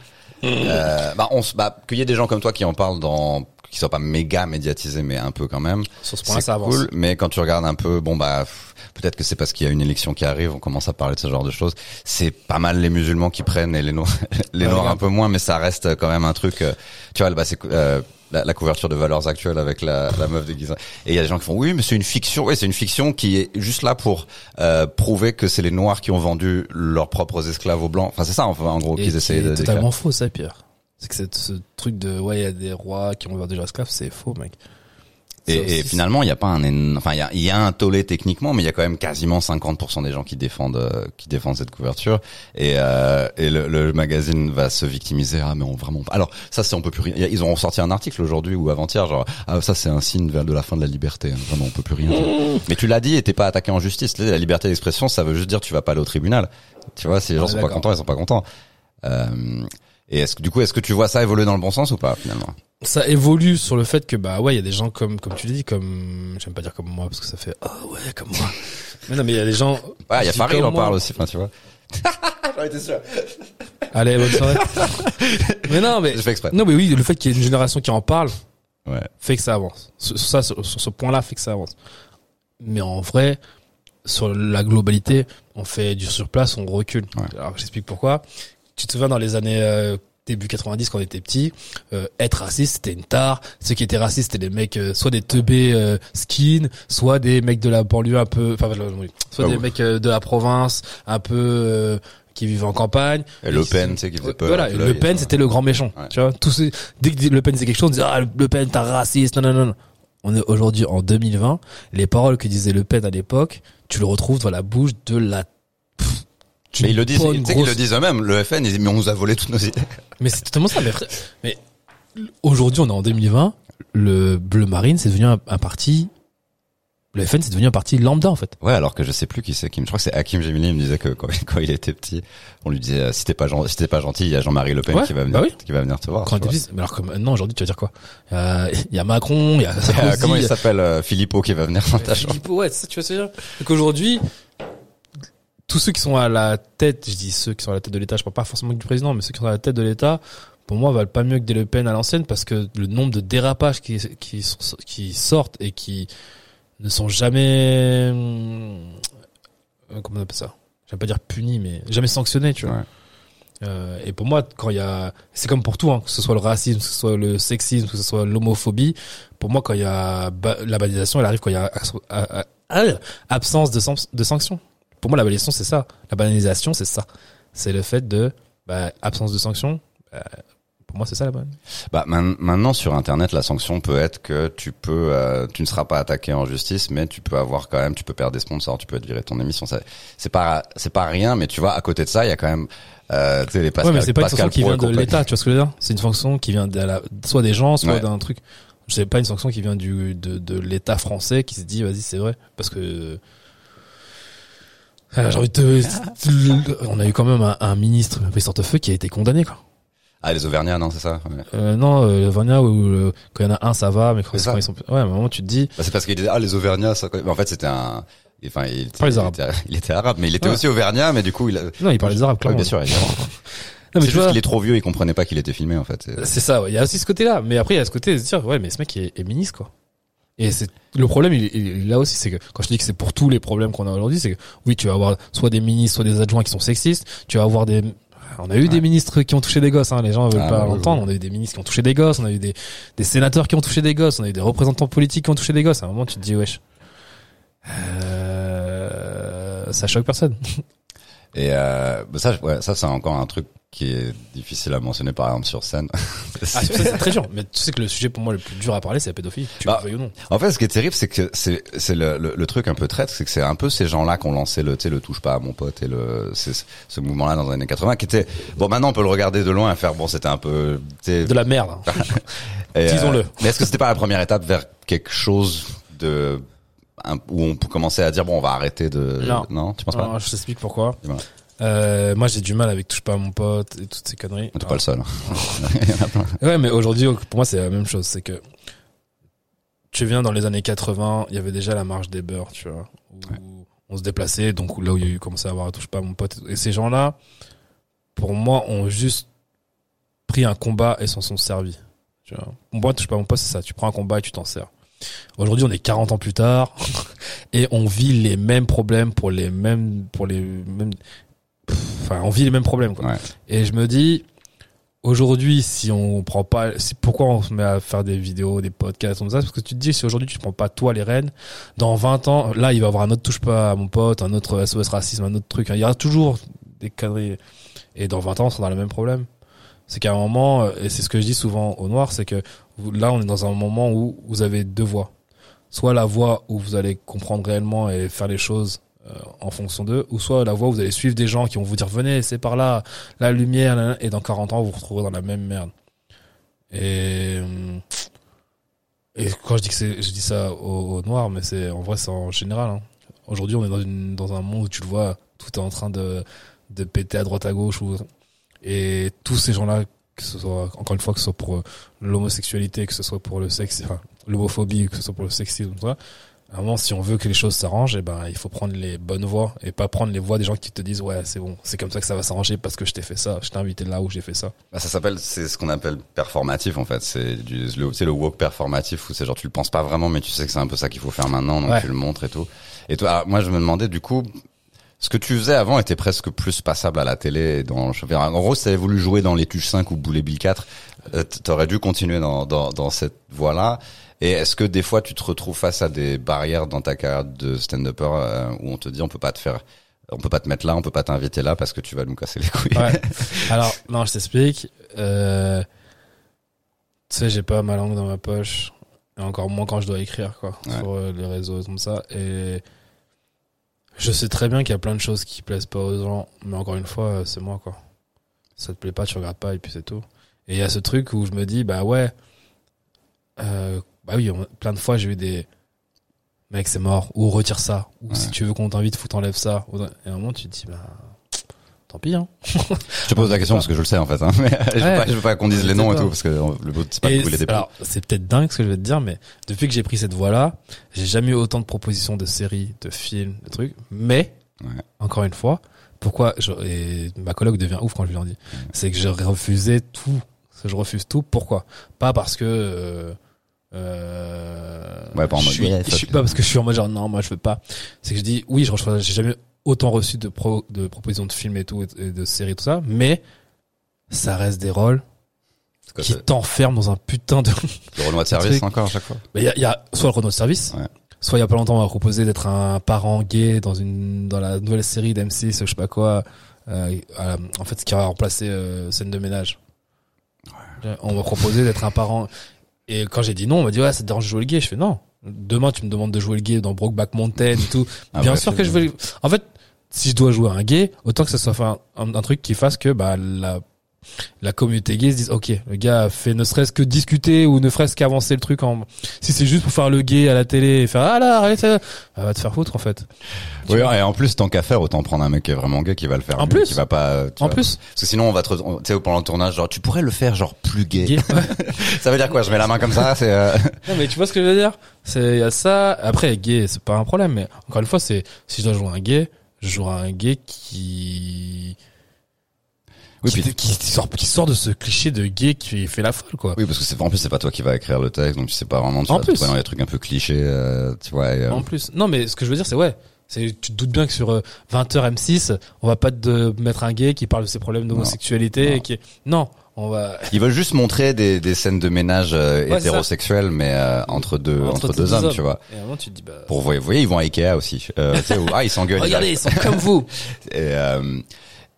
euh, bah, on, bah, qu'il y ait des gens comme toi qui en parlent dans, qui soient pas méga médiatisés, mais un peu quand même. Sur ce point-là, ça avance. Cool, mais quand tu regardes un peu, bon bah, peut-être que c'est parce qu'il y a une élection qui arrive, on commence à parler de ce genre de choses. C'est pas mal les musulmans qui prennent et les noirs, les noirs un peu moins, mais ça reste quand même un truc. Euh, tu vois, bah, c'est euh, la, la, couverture de Valeurs Actuelles avec la, la meuf déguisée. Et il y a des gens qui font oui, mais c'est une fiction. Oui, c'est une fiction qui est juste là pour euh, prouver que c'est les Noirs qui ont vendu leurs propres esclaves aux Blancs. Enfin, c'est ça, enfin, en gros, qu'ils essayent de. C'est totalement faux, ça, Pierre. C'est que ce truc de ouais, il y a des rois qui ont vendu leurs esclaves, c'est faux, mec. Et, et, finalement, il n'y a pas un, enfin, il y a, y a, un tollé techniquement, mais il y a quand même quasiment 50% des gens qui défendent, euh, qui défendent cette couverture. Et, euh, et le, le, magazine va se victimiser. Ah, mais on vraiment. Alors ça, c'est on peut plus rien. Ils ont sorti un article aujourd'hui ou avant-hier, genre ah ça c'est un signe de la fin de la liberté. Hein. Vraiment, on peut plus rien. Dire. mais tu l'as dit, et t'es pas attaqué en justice. La liberté d'expression, ça veut juste dire tu vas pas aller au tribunal. Tu vois, si les gens sont pas contents, ils sont pas contents. Euh, et est-ce que du coup, est-ce que tu vois ça évoluer dans le bon sens ou pas finalement? Ça évolue sur le fait que bah ouais il y a des gens comme comme tu dis comme j'aime pas dire comme moi parce que ça fait ah oh, ouais comme moi. Mais non mais il y a des gens ouais il y a Farid il en parle aussi enfin tu vois. J'en étais sûr. Allez bonne soirée. Mais non mais je fais exprès. non mais oui le fait qu'il y ait une génération qui en parle ouais. fait que ça avance. Sur, ça sur, ce point là fait que ça avance. Mais en vrai sur la globalité on fait du surplace on recule. Alors j'explique pourquoi tu te souviens dans les années euh, début 90 quand on était petit, euh, être raciste c'était une tare. Ceux qui étaient racistes c'était des mecs euh, soit des teubés euh, skin, soit des mecs de la banlieue un peu, enfin soit ah des mecs de la province un peu qui vivent en campagne. Et Le Pen, qui faisait peur. Voilà, Le Pen c'était le grand méchant. Tu vois, tous dès que Le Pen disait quelque chose, on disait ah Le Pen t'es raciste, non non non. On est aujourd'hui en 2020. Les paroles que disait Le Pen à l'époque, tu le retrouves dans la bouche de la mais ils le disent, sais qu'ils le disent eux-mêmes. Le FN, ils disent, mais on nous a volé toutes nos idées. Mais c'est totalement ça. Mais, mais aujourd'hui, on est en 2020. Le bleu marine, c'est devenu un, parti le FN c'est devenu un parti lambda en fait. Ouais, alors que je sais plus qui c'est Kim. Je crois que c'est Hakim Gemili. Il me disait que quand, quand il était petit, on lui disait euh, si t'es pas gen- si t'es pas gentil, il y a Jean-Marie Le Pen Ouais, qui va venir, bah oui. qui va venir te voir. Quand tu petit, mais alors que maintenant aujourd'hui tu vas dire quoi? Il y a, il y a Macron, il y a. Euh, Sarkozy, comment il s'appelle euh, Philippot qui va venir dans ta chambre? Philippot, ouais, ça, tu je veux dire? Donc aujourd'hui, tous ceux qui sont à la tête, je dis ceux qui sont à la tête de l'État, je parle pas forcément du président, mais ceux qui sont à la tête de l'État, pour moi, valent pas mieux que des Le Pen à l'ancienne parce que le nombre de dérapages qui, qui, sont- qui sortent et qui ne sont jamais, euh, comment on appelle ça? J'aime pas dire punis, mais jamais sanctionnés, tu vois. Ouais. Euh, et pour moi, quand il y a, c'est comme pour tout, hein, que ce soit le racisme, que ce soit le sexisme, que ce soit l'homophobie. Pour moi, quand il y a ba- la banalisation, elle arrive quand il y a absence de, san- de sanctions. Pour moi, la banalisation, c'est ça. La banalisation, c'est ça. C'est le fait de bah, absence de sanctions. bah, pour moi, c'est ça la bonne. Bah man- maintenant sur internet la sanction peut être que tu peux euh, tu ne seras pas attaqué en justice mais tu peux avoir quand même tu peux perdre des sponsors, tu peux être viré de ton émission, c'est pas c'est pas rien mais tu vois à côté de ça, il y a quand même euh, tu sais les Ouais, Pascal, mais c'est pas une sanction qui vient de l'État, tu vois ce que je veux dire? C'est une sanction qui vient de la, soit des gens, soit Ouais. d'un truc. C'est pas une sanction qui vient du de, de l'État français qui se dit vas-y c'est vrai parce que Ah, j'ai envie de te- on a eu quand même un, un ministre de feu qui a été condamné quoi. Ah les Auvergnats non, c'est ça. Ouais. Euh, non, euh, Vania où euh, quand il y en a un ça va, mais quand, ils sont ouais, à un moment tu te dis Bah, c'est parce qu'il disait ah les Auvergnats ça mais en fait c'était un enfin il, les il était, il était arabe mais il était Ouais. aussi auvergnat mais du coup il a... non, il parlait des arabes clairement. bien sûr évidemment. Non, mais c'est juste qu'il est trop vieux, il comprenait pas qu'il était filmé en fait. C'est- C'est ça, ouais. il y a aussi ce côté-là. Mais après, il y a ce côté de se dire, ouais, mais ce mec est, est ministre, quoi. Et c'est le problème, il, il, là aussi, c'est que quand je dis que c'est pour tous les problèmes qu'on a aujourd'hui, c'est que oui, tu vas avoir soit des ministres, soit des adjoints qui sont sexistes. Tu vas avoir des, on a eu des ministres qui ont touché des gosses. Hein. Les gens veulent Ah, pas l'entendre. On a eu des ministres qui ont touché des gosses. On a eu des, des sénateurs qui ont touché des gosses. On a eu des représentants politiques qui ont touché des gosses. À un moment, tu te dis, wesh, euh, ça choque personne. Et euh, bah, ça, ouais, ça c'est encore un truc qui est difficile à mentionner par exemple sur scène. Ah, c'est c'est très dur. Mais tu sais que le sujet pour moi le plus dur à parler, c'est la pédophilie. Tu Bah, ou non. En fait, ce qui est terrible, c'est que c'est c'est le, le, le truc un peu traître, c'est que c'est un peu ces gens-là qui ont lancé le, tu sais, le touche pas à mon pote et le c'est ce mouvement-là dans les années 80, qui était bon. Maintenant, on peut le regarder de loin et faire bon, c'était un peu tu sais, De la merde. hein. et, euh, disons-le. mais est-ce que c'était pas la première étape vers quelque chose de un- où on peut commencer à dire bon, on va arrêter de Non. tu penses pas? Alors, je t'explique pourquoi. Dis-moi. Euh, moi, j'ai du mal avec touche pas à mon pote et toutes ces conneries. T'es pas le seul. Il y en a plein. Ouais, mais aujourd'hui, pour moi, c'est la même chose. C'est que tu viens dans les années 80, il y avait déjà la marche des beurs, tu vois, où Ouais. on se déplaçait, donc là où il y a eu commencé à avoir touche pas à mon pote. Et ces gens-là, pour moi, ont juste pris un combat et s'en sont servis. Tu vois. Moi, touche pas à mon pote, c'est ça. Tu prends un combat et tu t'en sers. Aujourd'hui, on est 40 ans plus tard et on vit les mêmes problèmes pour les mêmes, pour les mêmes, enfin, on vit les mêmes problèmes, quoi. Ouais. Et je me dis, aujourd'hui, si on prend pas, si, pourquoi on se met à faire des vidéos, des podcasts, comme ça? Parce que tu te dis, si aujourd'hui tu prends pas toi les rênes, dans 20 ans, là, il va y avoir un autre touche pas à mon pote, un autre SOS racisme, un autre truc. Il y aura toujours des conneries. Et dans 20 ans, on sera dans le même problème. C'est qu'à un moment, euh, et c'est ce que je dis souvent au noir, c'est que là, on est dans un moment où vous avez deux voies. Soit la voie où vous allez comprendre réellement et faire les choses en fonction d'eux, ou soit la voie où vous allez suivre des gens qui vont vous dire venez, c'est par là, la lumière, et dans 40 ans, vous vous retrouverez dans la même merde. Et, euh, quand je dis que je dis ça au, au noir, mais c'est, en vrai, c'est en général, hein. Aujourd'hui, on est dans un monde où tu le vois, tout est en train de, de péter à droite à gauche et tous ces gens-là, que ce soit, encore une fois, que ce soit pour euh, l'homosexualité, que ce soit pour le sexe, l'homophobie, que ce soit pour le sexisme, tout ça, à un moment, si on veut que les choses s'arrangent, eh ben, il faut prendre les bonnes voies et pas prendre les voies des gens qui te disent, ouais, c'est bon, c'est comme ça que ça va s'arranger parce que je t'ai fait ça, je t'ai invité là où j'ai fait ça. Bah, ça s'appelle, c'est ce qu'on appelle performatif en fait. C'est du, le, c'est le walk performatif où c'est genre tu le penses pas vraiment, mais tu sais que c'est un peu ça qu'il faut faire maintenant, donc Ouais. tu le montres et tout. Et toi, alors, moi je me demandais du coup, ce que tu faisais avant était presque plus passable à la télé. et Dans, en gros, si t'avais voulu jouer dans les Tuches 5 ou Boulet Bill 4, euh, t'aurais dû continuer dans, dans, dans cette voie-là. Et est-ce que des fois tu te retrouves face à des barrières dans ta carrière de stand-upper euh, où on te dit on peut pas te faire, on peut pas te mettre là, on peut pas t'inviter là parce que tu vas nous casser les couilles. Ouais. Alors, non, je t'explique. Euh, tu sais, j'ai pas ma langue dans ma poche. Et encore moins quand je dois écrire, quoi. Ouais. Sur euh, les réseaux comme ça. Et je sais très bien qu'il y a plein de choses qui plaisent pas aux gens. Mais encore une fois, c'est moi, quoi. Ça te plaît pas, tu regardes pas et puis c'est tout. Et il y a ce truc où je me dis, bah ouais. Euh, bah oui, on- plein de fois, j'ai eu des. mec, c'est mort, ou retire ça, ou si tu veux qu'on t'invite, faut t'enlèves ça. Et à un moment, tu te dis, bah, tant pis, hein. Je te pose la question parce que je le sais en fait. Hein, mais je veux Ouais. pas, je veux pas qu'on dise les noms et tout parce que le but c'est pas de couler des alors, c'est peut-être dingue ce que je vais te dire, mais depuis que j'ai pris cette voie-là, j'ai jamais eu autant de propositions de séries, de films, de trucs. Mais, Ouais. encore une fois, pourquoi, je, et ma coloc devient ouf quand je lui en dis, c'est que je refusais tout. Je refuse tout. Pourquoi? Pas parce que, euh, euh, Ouais, pas en je mode, suis, yeah, je suis pas parce que je suis en mode genre non, moi je veux pas. C'est que je dis oui, je j'ai jamais autant reçu de pro, de propositions de films et tout, et de séries tout ça, mais ça reste des rôles qui t'enferment dans un putain de Le Renoir de service encore à chaque fois. mais il y a, il y a soit le Renault de service, Ouais. soit il y a pas longtemps on m'a proposé d'être un parent gay dans une dans la nouvelle série d'M6, je sais pas quoi. Euh, en fait, ce qui va remplacer euh, scène de ménage. On m'a proposé d'être un parent. Et quand j'ai dit non, on m'a dit ouais, ça te dérange de jouer le gay? Je fais non. Demain, tu me demandes de jouer le gay dans Brokeback Mountain et tout. Ah Bien ouais, sûr que je veux. En fait, si je dois jouer un gay, autant que ça soit un, un, un truc qui fasse que bah la la communauté gay se dise ok le gars a fait ne serait-ce que discuter ou ne serait-ce qu'avancer le truc en si c'est juste pour faire le gay à la télé et faire ah là arrête ça bah, va te faire foutre en fait Oui, et en plus, tant qu'à faire, autant prendre un mec qui est vraiment gay qui va le faire. En mieux, plus. qui va pas. euh, en vois. plus Parce que sinon, on va te, tu sais, pendant le tournage, genre, tu pourrais le faire genre plus gay. gay ça veut dire quoi Je mets la main comme ça, c'est. euh, non mais tu vois ce que je veux dire? C'est il y a ça après gay c'est pas un problème mais encore une fois c'est si je dois jouer un gay je jouerai un gay qui Oui, qui, puis- qui sort qui sort de ce cliché de gay qui fait la folle quoi Oui, parce que c'est en plus c'est pas toi qui va écrire le texte, donc tu sais pas vraiment. Tu En vas plus. dans les trucs un peu clichés, euh, tu vois. et, euh, En plus. Non, mais ce que je veux dire, c'est ouais. C'est, tu te doutes bien que sur euh, 20h M6, on va pas te mettre un gay qui parle de ses problèmes d'homosexualité Non. et qui, non, on va, Ils veulent juste montrer des, des scènes de ménage euh, Ouais, hétérosexuels, mais euh, entre deux entre, deux, hommes, tu vois. Et à un moment, tu te dis, bah, Pour vous voyez, ils vont à Ikea aussi. Euh, où- ah, ils s'engueulent. regardez, ils sont comme vous. Et, euh,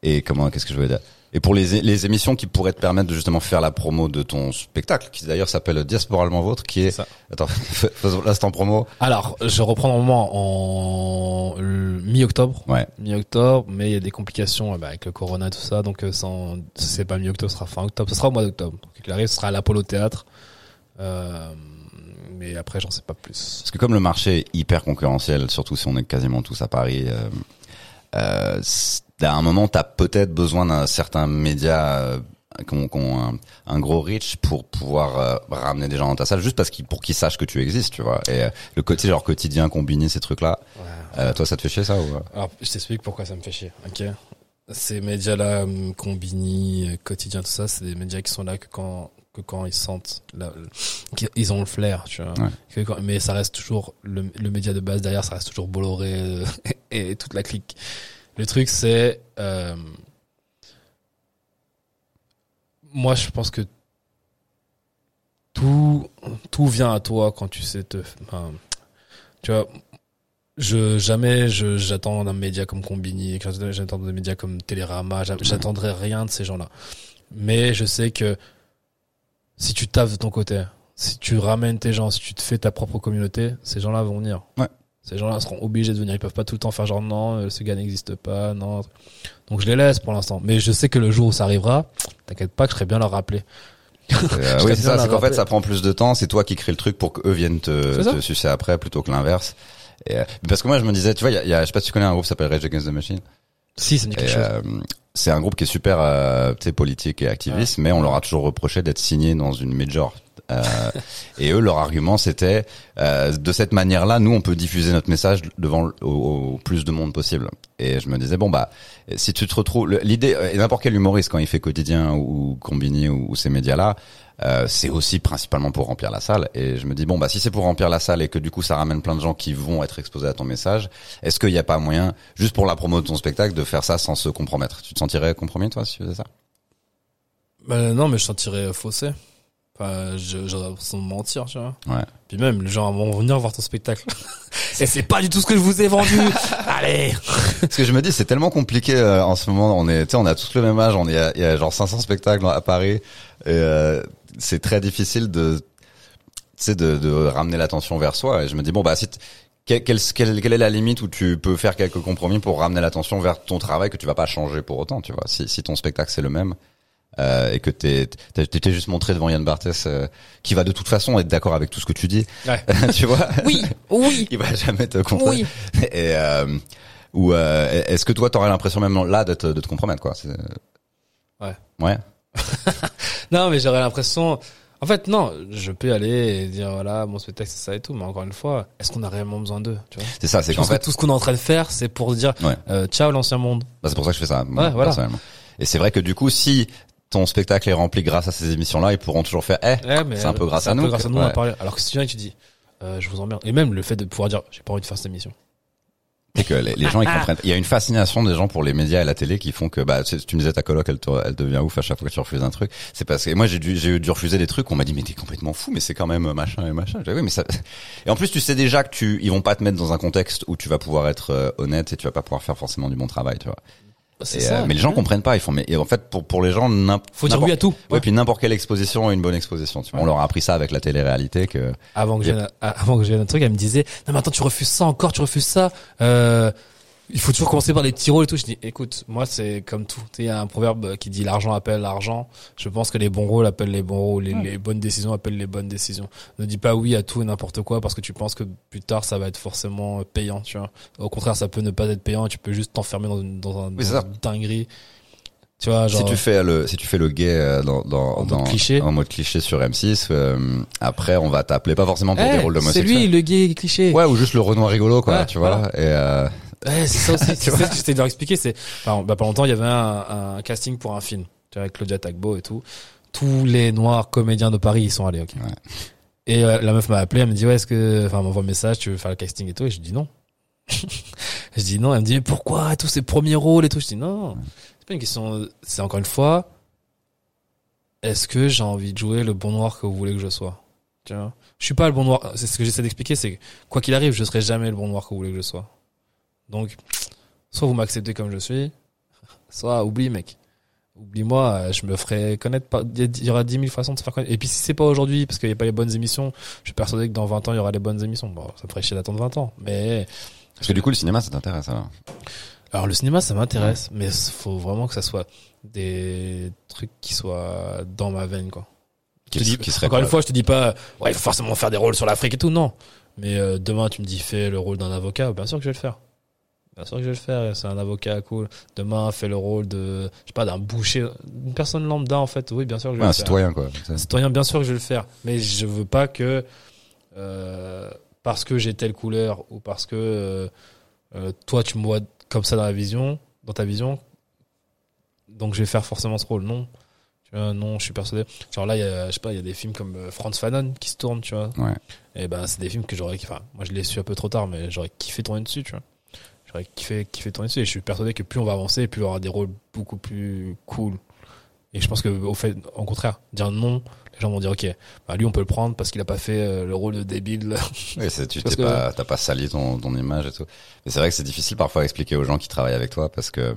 et comment, qu'est-ce que je veux dire? Et pour les, les émissions qui pourraient te permettre de justement faire la promo de ton spectacle, qui d'ailleurs s'appelle Diasporalement Vôtre, qui est, C'est ça. attends, faisons l'instant promo. Alors, je reprends normalement en mi-octobre. Ouais. Mi-octobre, mais il y a des complications euh, bah, avec le corona et tout ça, donc euh, sans, c'est pas mi-octobre, ce sera fin octobre. Ce sera au mois d'octobre. Donc, arrive, ce sera à l'Apollo Théâtre. Euh, mais après, j'en sais pas plus. Parce que comme le marché est hyper concurrentiel, surtout si on est quasiment tous à Paris, euh, euh, à un moment, t'as peut-être besoin d'un certain média euh, qu'on qu'on un, un gros reach pour pouvoir euh, ramener des gens dans ta salle, juste parce qu'ils pour qu'ils sachent que tu existes, tu vois. Et euh, le côté genre quotidien, combiner ces trucs-là, euh, toi, ça te fait chier ça ou Alors, je t'explique pourquoi ça me fait chier. Ok? Ces médias-là, hum, Combini, Quotidien, tout ça, c'est des médias qui sont là que quand que quand ils sentent, la- qu'ils ont le flair, tu vois. Ouais. Que quand- mais ça reste toujours le, le média de base derrière, ça reste toujours Bolloré euh, et toute la clique. Le truc, c'est euh, moi, je pense que tout tout vient à toi quand tu sais te. enfin, tu vois, je jamais je j'attends d'un média comme Combini, j'attends d'un média comme Télérama, j'a- j'attendrai rien de ces gens-là. Mais je sais que si tu taffes de ton côté, si tu ramènes tes gens, si tu te fais ta propre communauté, ces gens-là vont venir. Ouais. Ces gens-là seront obligés de venir. Ils peuvent pas tout le temps faire genre non, euh, ce gars n'existe pas, non. Donc je les laisse pour l'instant. Mais je sais que le jour où ça arrivera, t'inquiète pas que je serai bien leur rappeler. Euh, oui, c'est ça, c'est qu'en fait, ça prend plus de temps. C'est toi qui crée le truc pour qu'eux viennent te, sucer après plutôt que l'inverse. Et, euh, parce que moi, je me disais, tu vois, il y a, y a- je sais pas si tu connais un groupe qui s'appelle Rage Against the Machine. Si, ça me dit quelque chose. C'est un groupe qui est super, euh, politique et activiste, mais on leur a toujours reproché d'être signé dans une major. Euh, et eux, leur argument, c'était euh, de cette manière-là, nous, on peut diffuser notre message devant au, au plus de monde possible. Et je me disais bon bah, si tu te retrouves, l'idée euh, n'importe quel humoriste quand il fait quotidien ou, ou Combini ou, ou ces médias-là, euh, c'est aussi principalement pour remplir la salle. Et je me dis bon bah si c'est pour remplir la salle et que du coup ça ramène plein de gens qui vont être exposés à ton message, est-ce qu'il n'y a pas moyen, juste pour la promo de ton spectacle, de faire ça sans se compromettre? Tu te sentirais compromis toi si tu faisais ça? Bah, non, mais je sentirais faussé. Enfin, j'aurais l'impression de mentir, tu vois. Ouais. Puis même, les gens vont venir voir ton spectacle. Et c'est pas du tout ce que je vous ai vendu. Allez. Parce que je me dis c'est tellement compliqué euh, en ce moment. On est, tu sais, on a tous le même âge. On est, à- il y a genre 500 spectacles à Paris. Et euh, c'est très difficile de, tu sais, de, de ramener l'attention vers soi. Et je me dis bon bah si quelle, quelle, quelle est la limite où tu peux faire quelques compromis pour ramener l'attention vers ton travail que tu vas pas changer pour autant, tu vois. Si, si ton spectacle c'est le même, euh, et que t'es t'es- t'étais juste montré devant Yann Barthès euh, qui va de toute façon être d'accord avec tout ce que tu dis Ouais. tu vois Oui, oui, il va jamais te comprendre oui. et euh, ou euh, est-ce que toi t'aurais l'impression même là de te, de te compromettre quoi Ouais. ouais Non, mais j'aurais l'impression. En fait, non, je peux aller et dire voilà, mon spectacle c'est ça et tout, mais encore une fois, est-ce qu'on a réellement besoin d'eux Tu vois? C'est ça c'est qu'en fait que tout ce qu'on est en train de faire, c'est pour dire Ouais. euh, ciao l'ancien monde. Bah, c'est pour ça que je fais ça, moi, Ouais, voilà. personnellement. Et c'est vrai que du coup, si ton spectacle est rempli grâce à ces émissions-là, ils pourront toujours faire, eh, Ouais, C'est un peu grâce à nous grâce à nous, on a parlé. Alors que si tu viens et que tu dis, euh, je vous emmerde. Et même le fait de pouvoir dire, j'ai pas envie de faire cette émission. c'est que les, les gens ils comprennent. Il y a une fascination des gens pour les médias et la télé qui font que, bah, tu me disais ta coloc, elle, te- elle devient ouf à chaque fois que tu refuses un truc. C'est parce que et moi j'ai dû, j'ai dû refuser des trucs. On m'a dit mais t'es complètement fou, mais c'est quand même machin et machin. Dit, oui, mais ça. Et en plus tu sais déjà que tu, ils vont pas te mettre dans un contexte où tu vas pouvoir être euh, honnête et tu vas pas pouvoir faire forcément du bon travail, tu vois. Et, ça. euh, mais les gens comprennent pas. Ils font mais et en fait pour pour les gens n'importe Faut dire oui à tout. Ouais, puis n'importe quelle exposition est une bonne exposition. Tu vois. On leur a appris ça avec la télé-réalité que Avant que j'ai avant que j'ai un truc, elle me disait non mais attends tu refuses ça encore, tu refuses ça. Euh, il faut toujours commencer par les petits rôles et tout. Je dis écoute, moi c'est comme tout. Tu sais, il y a un proverbe qui dit l'argent appelle l'argent. Je pense que les bons rôles appellent les bons rôles, les, les bonnes décisions appellent les bonnes décisions. Ne dis pas oui à tout et n'importe quoi parce que tu penses que plus tard ça va être forcément payant. Tu vois. Au contraire, ça peut ne pas être payant. Tu peux juste t'enfermer dans une dans un Oui, c'est dans ça. une dinguerie. Tu vois, genre. si tu fais le si tu fais le gay euh, dans dans En mode dans cliché. en mode cliché sur M6 euh, après on va t'appeler pas forcément pour des Eh, rôles c'est d'homosexuels. lui le gay cliché. Ouais, ou juste le Renoir rigolo quoi, Ouais, tu vois. voilà. Et euh, Ouais, c'est ça aussi. C'est ça que de leur expliquer. C'est, enfin, bah, pas longtemps, il y avait un, un casting pour un film. Tu vois, avec Claudia Tagbo et tout. Tous les noirs comédiens de Paris, ils sont allés, ok. Ouais. Et euh, la meuf m'a appelé, elle me dit, ouais, est-ce que, enfin, m'envoie un message, tu veux faire le casting et tout. Et je dis non. je dis non. Elle me dit, mais pourquoi, tous ces premiers rôles et tout? Je dis non. C'est pas une question, c'est encore une fois, est-ce que j'ai envie de jouer le bon noir que vous voulez que je sois? Tu vois? Je suis pas le bon noir. C'est ce que j'essaie d'expliquer, c'est que, quoi qu'il arrive, je serai jamais le bon noir que vous voulez que je sois. Donc, soit vous m'acceptez comme je suis, soit oublie, mec. Oublie-moi, euh, je me ferai connaître par, il y aura dix mille façons de se faire connaître. Et puis si c'est pas aujourd'hui, parce qu'il n'y a pas les bonnes émissions, je suis persuadé que dans 20 ans, il y aura les bonnes émissions. Bon, ça me ferait chier d'attendre 20 ans. Mais, parce que du coup le cinéma ça t'intéresse alors. alors le cinéma, ça m'intéresse, mais il faut vraiment que ça soit des trucs qui soient dans ma veine, quoi. Qui, Je te dis- qui serait encore une fois, je te dis pas, ouais, il faut forcément faire des rôles sur l'Afrique et tout, non. Mais euh, demain, tu me dis, fais le rôle d'un avocat, bien sûr que je vais le faire. Bien sûr que je vais le faire, c'est un avocat cool. Demain, fais le rôle de, je sais pas, d'un boucher, une personne lambda, en fait. Oui, bien sûr que je vais Ouais, un le faire. citoyen quoi. Un citoyen, bien sûr que je vais le faire. Mais je veux pas que, euh, parce que j'ai telle couleur ou parce que euh, euh, toi, tu me vois comme ça dans la vision, dans ta vision, donc je vais faire forcément ce rôle. Non. Tu vois, non, je suis persuadé. Genre là, il y a, je sais pas, il y a des films comme Franz Fanon qui se tournent, tu vois. Ouais. Et ben, c'est des films que j'aurais, enfin, moi je l'ai su un peu trop tard, mais j'aurais kiffé tourner dessus, tu vois. J'aurais kiffé, kiffé tourner dessus. Et je suis persuadé que plus on va avancer, plus on aura des rôles beaucoup plus cool. Et je pense que, au fait, au contraire, dire non, les gens vont dire, ok, bah lui on peut le prendre parce qu'il a pas fait euh, le rôle de débile. Oui, c'est, tu t'es pas, t'as pas sali ton, ton image et tout. Mais c'est vrai que c'est difficile parfois à expliquer aux gens qui travaillent avec toi parce que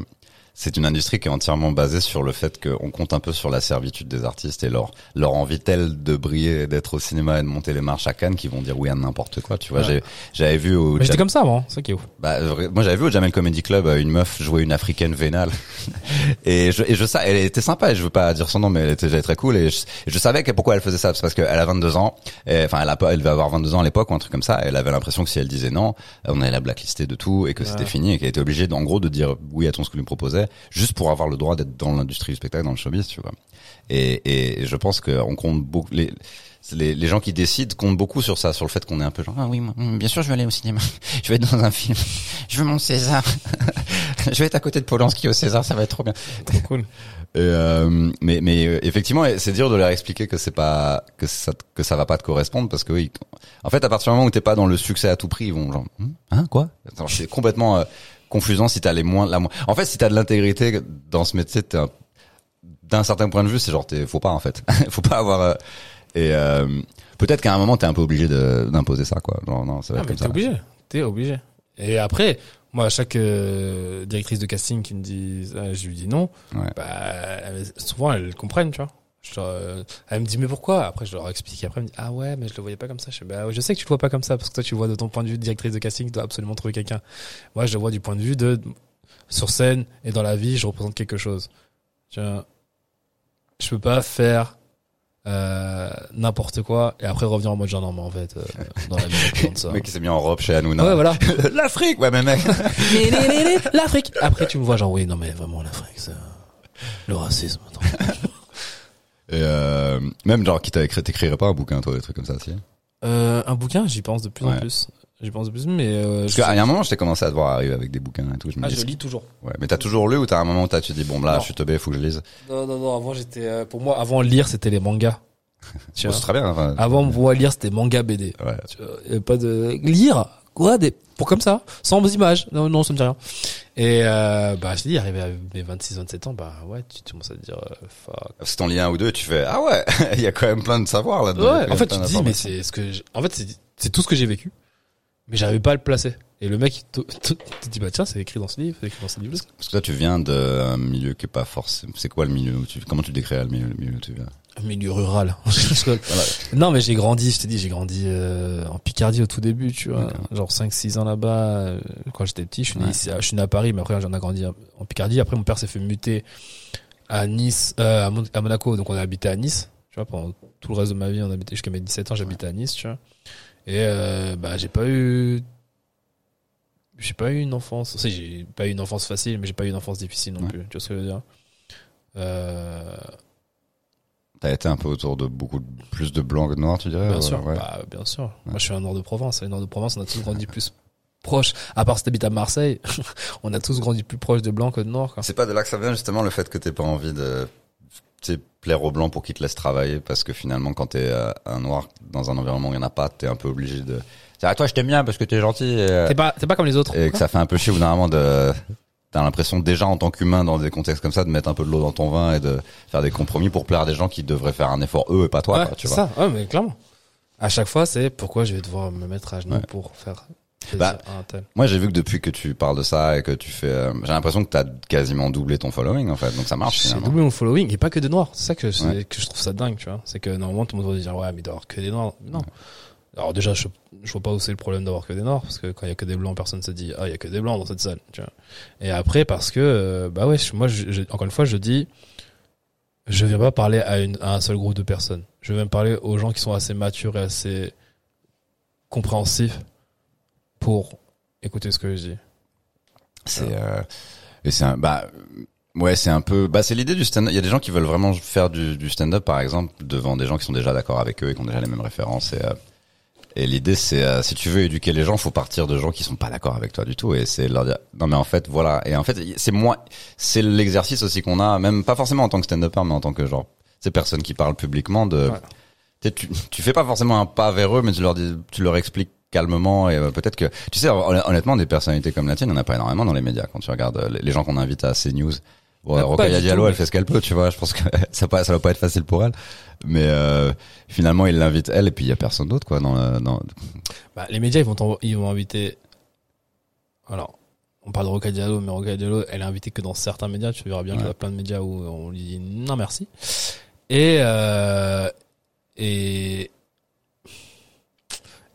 c'est une industrie qui est entièrement basée sur le fait qu'on compte un peu sur la servitude des artistes et leur leur envie telle de briller, d'être au cinéma et de monter les marches à Cannes qu'ils vont dire oui à n'importe quoi. Tu vois, Ouais. j'avais vu au j'étais Jam- comme ça, moi, ça qui est ouf. bah, moi j'avais vu au Jamel Comedy Club euh, une meuf jouer une africaine vénale et je et je sais elle était sympa et je veux pas dire son nom mais elle était, était très cool et je, savais que pourquoi elle faisait ça c'est parce qu'elle a 22 ans et, enfin elle a pas elle devait avoir 22 ans à l'époque ou un truc comme ça elle avait l'impression que si elle disait non on allait la blacklister de tout et que c'était fini et qu'elle était obligée en gros de dire oui à tout ce qu'on lui proposait juste pour avoir le droit d'être dans l'industrie du spectacle dans le showbiz tu vois. Et, et je pense qu'on compte beaucoup les les, les gens qui décident comptent beaucoup sur ça, sur le fait qu'on est un peu genre ah oui, moi, mm, bien sûr je vais aller au cinéma, je vais être dans un film, je veux mon César, je vais être à côté de Polanski au César, ça va être trop bien. Trop cool. Et, euh, mais mais effectivement, c'est dur de leur expliquer que c'est pas que ça que ça va pas te correspondre parce que oui, en fait à partir du moment où t'es pas dans le succès à tout prix, ils vont genre Hum, hein quoi? Attends, C'est complètement euh, confusant si t'as les moins la moins. En fait, si t'as de l'intégrité dans ce métier, t'es un- d'un certain point de vue, c'est genre t'es faut pas en fait, faut pas avoir euh, et euh, peut-être qu'à un moment t'es un peu obligé de d'imposer ça quoi. Genre non, ça va Ah, être mais comme t'es ça. obligé. T'es obligé. Et après, moi, à chaque euh, directrice de casting qui me dit, ah, je lui dis non, Ouais. bah, souvent elles comprennent, tu vois. Je leur, euh, elle me dit mais pourquoi? Après je leur explique. Après elle me dit ah ouais mais je le voyais pas comme ça. Je, bah, je sais que tu le vois pas comme ça parce que toi tu le vois de ton point de vue de directrice de casting, tu dois absolument trouver quelqu'un. Moi je le vois du point de vue de sur scène et dans la vie je représente quelque chose. Vois. je peux pas faire euh, n'importe quoi et après revenir en mode genre non mais en fait euh, dans la vie ça. Le mec qui s'est mis en robe chez Hanouna. Ouais voilà. L'Afrique Ouais mais mec L'Afrique. Après tu me vois genre oui non mais vraiment l'Afrique c'est le racisme. attends. Et euh, même genre qui t'a écrit, t'écrirais pas un bouquin toi des trucs comme ça si Euh, un bouquin j'y pense de plus en plus. J'y pense de plus mais euh, Parce qu'à un moment je t'ai commencé à te voir arriver avec des bouquins et tout. Je me ah, dis, je lis toujours. Ouais, mais t'as toujours lu ou t'as un moment où t'as tu dis bon là Non. je suis teubé, faut que je lise? Non non non avant j'étais euh, pour moi avant lire c'était les mangas. Tu Bon, vois. c'est très bien. Enfin, Avant moi lire c'était manga BD. ouais. Tu vois, y avait pas de lire quoi des pour comme ça sans images. Non non ça me dit rien. Et euh, bah je te dis arrivé à mes 26 27 ans bah ouais tu, tu commences à te dire euh, fuck. T'en lis un ou deux, tu fais ah ouais, il y a quand même plein de savoir là-dedans. Ouais en fait tu te dis mais c'est ce que en fait c'est c'est tout ce que j'ai vécu mais j'arrivais pas à le placer et le mec il te, dit bah tiens c'est écrit dans ce livre c'est écrit dans ce livre Parce que toi tu viens d'un milieu qui est pas forcément. C'est quoi le milieu où tu Comment tu décrirais le milieu, le milieu où tu viens? Un milieu rural. Non mais j'ai grandi je t'ai dit j'ai grandi euh, en Picardie au tout début tu vois. Genre 5 6 ans là-bas euh, quand j'étais petit je suis né Ouais. ici à- je suis né à Paris mais après j'en ai grandi en Picardie. Après mon père s'est fait muter à Nice euh, à, Mon- à Monaco. Donc on a habité à Nice tu vois pendant tout le reste de ma vie. On a habité jusqu'à mes 17 ans j'habitais à Nice tu vois. Et bah j'ai pas eu j'ai pas eu une enfance si j'ai pas eu une enfance facile mais j'ai pas eu une enfance difficile non Ouais. plus tu vois ce que je veux dire euh, T'as été un peu autour de beaucoup plus de blancs que de noirs, tu dirais Bien sûr, ouais. bah, bien sûr. Moi, je suis un Nord de Provence. Et Nord de Provence, on a tous grandi plus proche. À part si t'habites à Marseille, on a tous grandi plus proche de blanc que de noir. Quoi. C'est pas de là que ça vient justement le fait que t'aies pas envie de plaire aux blancs pour qu'ils te laissent travailler parce que finalement quand t'es euh, un noir dans un environnement où il y en a pas, t'es un peu obligé de. C'est à toi je t'aime bien parce que t'es gentil et, euh, T'es pas, t'es pas comme les autres. et que ça fait un peu chier moment de. T'as l'impression déjà en tant qu'humain dans des contextes comme ça de mettre un peu de l'eau dans ton vin et de faire des compromis pour plaire à des gens qui devraient faire un effort eux et pas toi. ouais, quoi, tu vois. ça. Ouais, mais clairement. À chaque fois, c'est pourquoi je vais devoir me mettre à genoux Ouais. pour faire Bah, à un tel. Moi j'ai vu que depuis que tu parles de ça et que tu fais, euh, j'ai l'impression que t'as quasiment doublé ton following en fait, donc ça marche J'ai doublé mon following et pas que des noirs. C'est ça que, Ouais. que je trouve ça dingue, tu vois. C'est que normalement, tout le monde va dire, ouais, mais il doit y avoir que des noirs. Non. Alors déjà, je, je vois pas où c'est le problème d'avoir que des noirs, parce que quand il y a que des blancs, personne se dit, ah, il y a que des blancs dans cette salle. Et après, parce que, euh, bah ouais, moi, encore une fois, je dis, je viens pas parler à, un seul groupe de personnes. Je viens parler aux gens qui sont assez matures et assez compréhensifs pour écouter ce que je dis. C'est euh, et c'est un bah ouais c'est un peu bah c'est l'idée du stand-up. Il y a des gens qui veulent vraiment faire du, du stand-up par exemple devant des gens qui sont déjà d'accord avec eux et qui ont déjà les mêmes références et euh, et l'idée c'est euh, si tu veux éduquer les gens faut partir de gens qui sont pas d'accord avec toi du tout. Et c'est leur dire non mais en fait voilà. Et en fait c'est moi c'est l'exercice aussi qu'on a même pas forcément en tant que stand-upper mais en tant que genre ces personnes qui parlent publiquement de Ouais. tu, tu fais pas forcément un pas vers eux mais tu leur dis tu leur expliques calmement et euh, peut-être que tu sais hon- honnêtement des personnalités comme la tienne il n'y en a pas énormément dans les médias. Quand tu regardes euh, les- les gens qu'on invite à CNews bon, du Diallo elle fait ce qu'elle peut tu vois je pense que ça pas ça va pas être facile pour elle mais euh, finalement il l'invite elle et puis il y a personne d'autre quoi dans, le- dans Bah, les médias, ils vont, t'envo- ils vont inviter. Alors, on parle de Roca Diallo, mais Roca Diallo, elle est invitée que dans certains médias. Tu verras bien qu'il y a plein de médias où on lui dit non merci. Et euh, et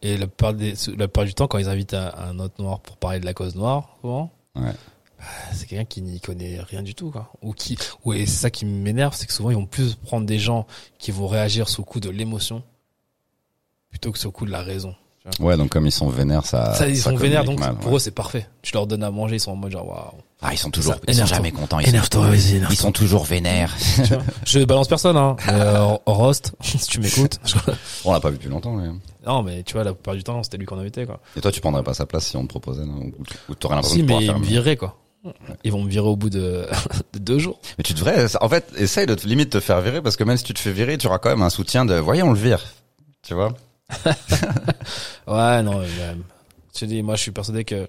et la plupart, des, la plupart du temps, quand ils invitent un, un autre noir pour parler de la cause noire, souvent, Ouais. C'est quelqu'un qui n'y connaît rien du tout, quoi. Ou qui, ou et c'est ça qui m'énerve, c'est que souvent ils vont plus prendre des gens qui vont réagir sous le coup de l'émotion plutôt que sous le coup de la raison. ouais donc comme ils sont vénères ça Ça, ils sont vénères, donc mal, pour ouais. eux, c'est parfait. Tu leur donnes à manger, ils sont en mode genre, waouh. ah ils sont toujours Ça, ils sont jamais contents ils, sont, vas-y, énerve-toi. ils sont toujours vénères vois je balance personne, hein. Euh, Rost, si tu m'écoutes. on l'a pas vu depuis longtemps mais... non, mais tu vois, la plupart du temps, c'était lui qu'on invitait, quoi. et toi tu prendrais pas sa place si on te proposait non? Ou, t'aurais l'impression Si, de mais faire me viraient, quoi. Ils vont me virer au bout de, de deux jours. Mais tu devrais, en fait, essaye de te, limite te faire virer parce que même si tu te fais virer, tu auras quand même un soutien de, voyez, on le vire. Tu vois? Ouais, non, te dis, moi, je suis persuadé que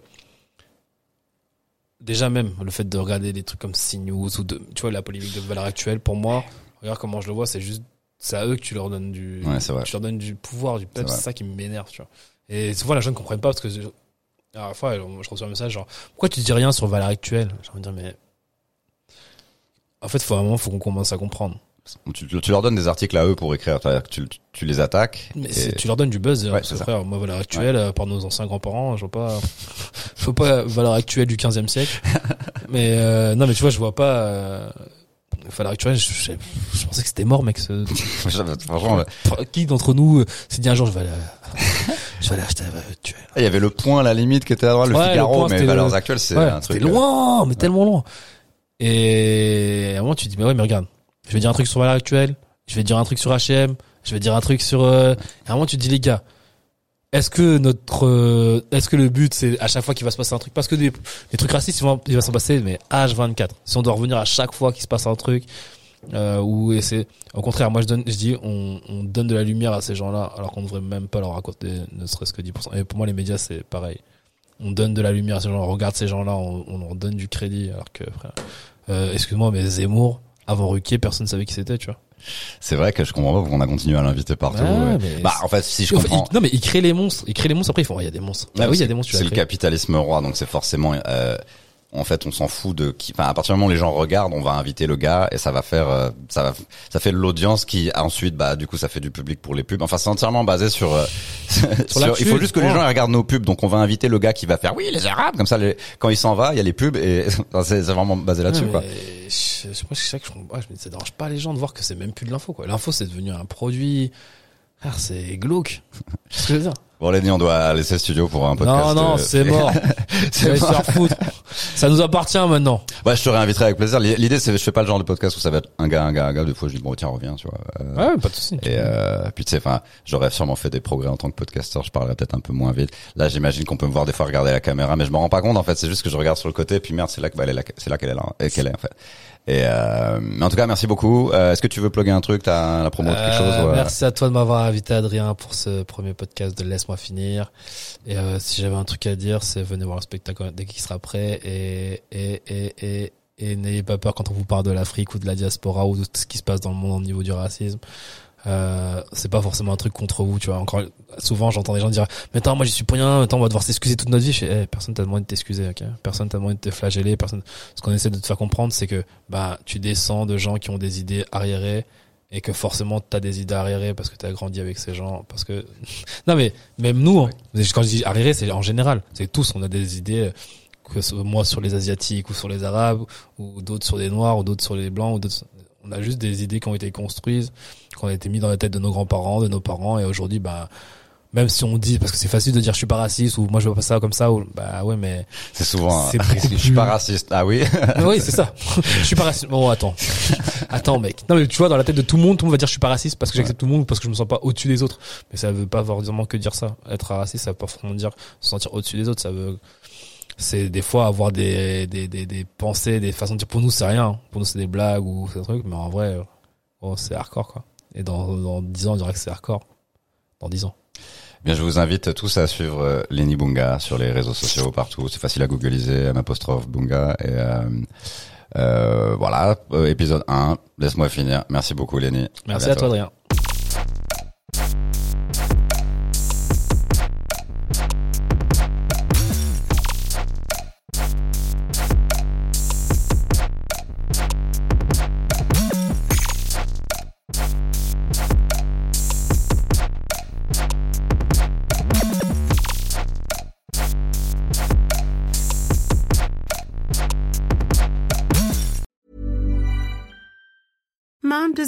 déjà même le fait de regarder des trucs comme CNews ou de, tu vois, la polémique de valeur actuelle, pour moi, regarde comment je le vois, c'est juste, c'est à eux que tu leur donnes du, Ouais, tu leur donnes du pouvoir, du pep, C'est c'est ça qui m'énerve, tu vois. Et souvent, les gens ne comprennent pas parce que je- la dernière fois, je reçois un message genre, pourquoi tu dis rien sur valeur actuelle? J'ai envie de dire, mais, en fait, faut vraiment, faut qu'on commence à comprendre. Tu, tu leur donnes des articles à eux pour écrire, que tu, tu les attaques. Mais et- tu leur donnes du buzz. Ouais, c'est frère, moi, valeur actuelle, euh, par nos anciens grands-parents, je vois pas, je vois pas valeur actuelle du 15e siècle. mais, euh, non, mais tu vois, je vois pas, euh, À l'heure actuelle, je, je, je pensais que c'était mort, mec. ce- Franchement. Qui d'entre nous euh, s'est dit un jour, je vais aller, je vais aller acheter la actuelle. il y avait le point, la limite qui était à droite, le Ouais, le Figaro, point, mais valeurs le- actuelles, c'est Ouais, un truc. c'était euh, loin, mais tellement loin. Et à un moment, tu te dis, mais ouais, mais regarde, je vais dire un truc sur valeur actuelle, je vais dire un truc sur H&M, je vais dire un truc sur. Euh... Et à un moment, tu te dis, les gars, est-ce que notre, euh, est-ce que le but, c'est à chaque fois qu'il va se passer un truc, parce que des, des trucs racistes, ils vont, il va s'en passer, mais H24. Si on doit revenir à chaque fois qu'il se passe un truc, euh, ou c'est, au contraire, moi je donne, je dis, on, on donne de la lumière à ces gens-là, alors qu'on devrait même pas leur raconter, ne serait-ce que 10%. Et pour moi, les médias, c'est pareil. On donne de la lumière à ces gens, on regarde ces gens-là, on, on leur donne du crédit, alors que, frère, euh, excuse-moi, mais Zemmour, avant Ruquier, personne savait qui c'était, tu vois. C'est vrai que je comprends pas pourquoi on a continué à l'inviter partout. Ouais. mais Bah, en fait, si je comprends. il- non mais ils créent les monstres, ils créent les monstres après ils font oh, il y a des monstres. Ouais, Ah oui, il y a des monstres. C'est le capitalisme roi, donc c'est forcément. Euh, en fait, on s'en fout de qui. Enfin, à partir du moment où les gens regardent, on va inviter le gars et ça va faire, euh, ça va, ça fait l'audience qui ensuite, bah, du coup, ça fait du public pour les pubs. Enfin, c'est entièrement basé sur. euh, sur- il faut juste que les gens regardent nos pubs, donc on va inviter le gars qui va faire oui les arabes comme ça. Les, quand il s'en va, il y a les pubs et c'est vraiment basé là-dessus Ouais, quoi. Je, je, moi, je sais que je, ouais, je me dis, ça dérange pas les gens de voir que c'est même plus de l'info quoi. L'info c'est devenu un produit. Frère, c'est glauque. Ce que je veux dire. Bon, Lenny, on doit laisser le studio pour un podcast. Non non, euh, c'est mort. c'est mort. foutre. Ça nous appartient maintenant. Ouais, je te réinviterai avec plaisir. L'idée, c'est, je fais pas le genre de podcast où ça va être un gars, un gars, un gars. Des fois, je dis bon, tiens, reviens, tu vois. Euh, Ouais, pas de souci. Et euh, puis tu sais, enfin, j'aurais sûrement fait des progrès en tant que podcasteur. Je parlerais peut-être un peu moins vite. Là, j'imagine qu'on peut me voir des fois regarder la caméra, mais je me rends pas compte. En fait, c'est juste que je regarde sur le côté, puis merde, c'est là que bah, elle est là, c'est là qu'elle est là, et qu'elle est en fait. Et euh, mais en tout cas, merci beaucoup. Euh, Est-ce que tu veux plugger un truc? T'as la promo de quelque chose Euh, ou, euh, Merci à toi de m'avoir invité, Adrien, pour ce premier podcast de Laisse-moi finir. Et euh, si j'avais un truc à dire, c'est venez voir le spectacle dès qu'il sera prêt. Et, et, et, et, n'ayez pas peur quand on vous parle de l'Afrique ou de la diaspora ou de ce qui se passe dans le monde au niveau du racisme. Euh, c'est pas forcément un truc contre vous, tu vois. Encore souvent, j'entends des gens dire "Mais attends, moi j'y suis pour rien. Attends, on va devoir s'excuser toute notre vie." Je fais Eh, "Personne t'a demandé de t'excuser, ok Personne t'a demandé de te flageller. Personne. Ce qu'on essaie de te faire comprendre, c'est que bah tu descends de gens qui ont des idées arriérées et que forcément t'as des idées arriérées parce que t'as grandi avec ces gens. Parce que non, mais même nous, hein, quand je dis arriérées, c'est en général. C'est tous, on a des idées. Que ce- moi sur les asiatiques ou sur les arabes ou d'autres sur les noirs ou d'autres sur les blancs ou d'autres on a juste des idées qui ont été construites qui ont été mis dans la tête de nos grands-parents de nos parents et aujourd'hui bah même si on dit parce que c'est facile de dire je suis pas raciste ou moi je vois pas ça comme ça ou bah ouais mais C'est souvent. c'est un- beaucoup je suis plus- pas raciste. Ah oui. Mais oui c'est ça je suis pas raciste bon attends attends mec non mais tu vois dans la tête de tout le monde tout le monde va dire je suis pas raciste parce que j'accepte tout le monde ou parce que je me sens pas au-dessus des autres mais ça veut pas forcément que dire ça être raciste ça veut pas forcément dire se sentir au-dessus des autres ça veut c'est des fois avoir des, des, des, des pensées, des façons de dire pour nous c'est rien, pour nous c'est des blagues ou c'est un truc, mais en vrai, euh, oh, c'est hardcore quoi. Et dans, dans 10 ans, on dirait que c'est hardcore. Dans 10 ans. Bien, je vous invite tous à suivre euh, Lenny Bunga sur les réseaux sociaux partout. C'est facile à googliser, M apostrophe Bunga. Et euh, euh, voilà, euh, épisode 1. Laisse-moi finir. Merci beaucoup, Lenny. Merci à toi, Adrien.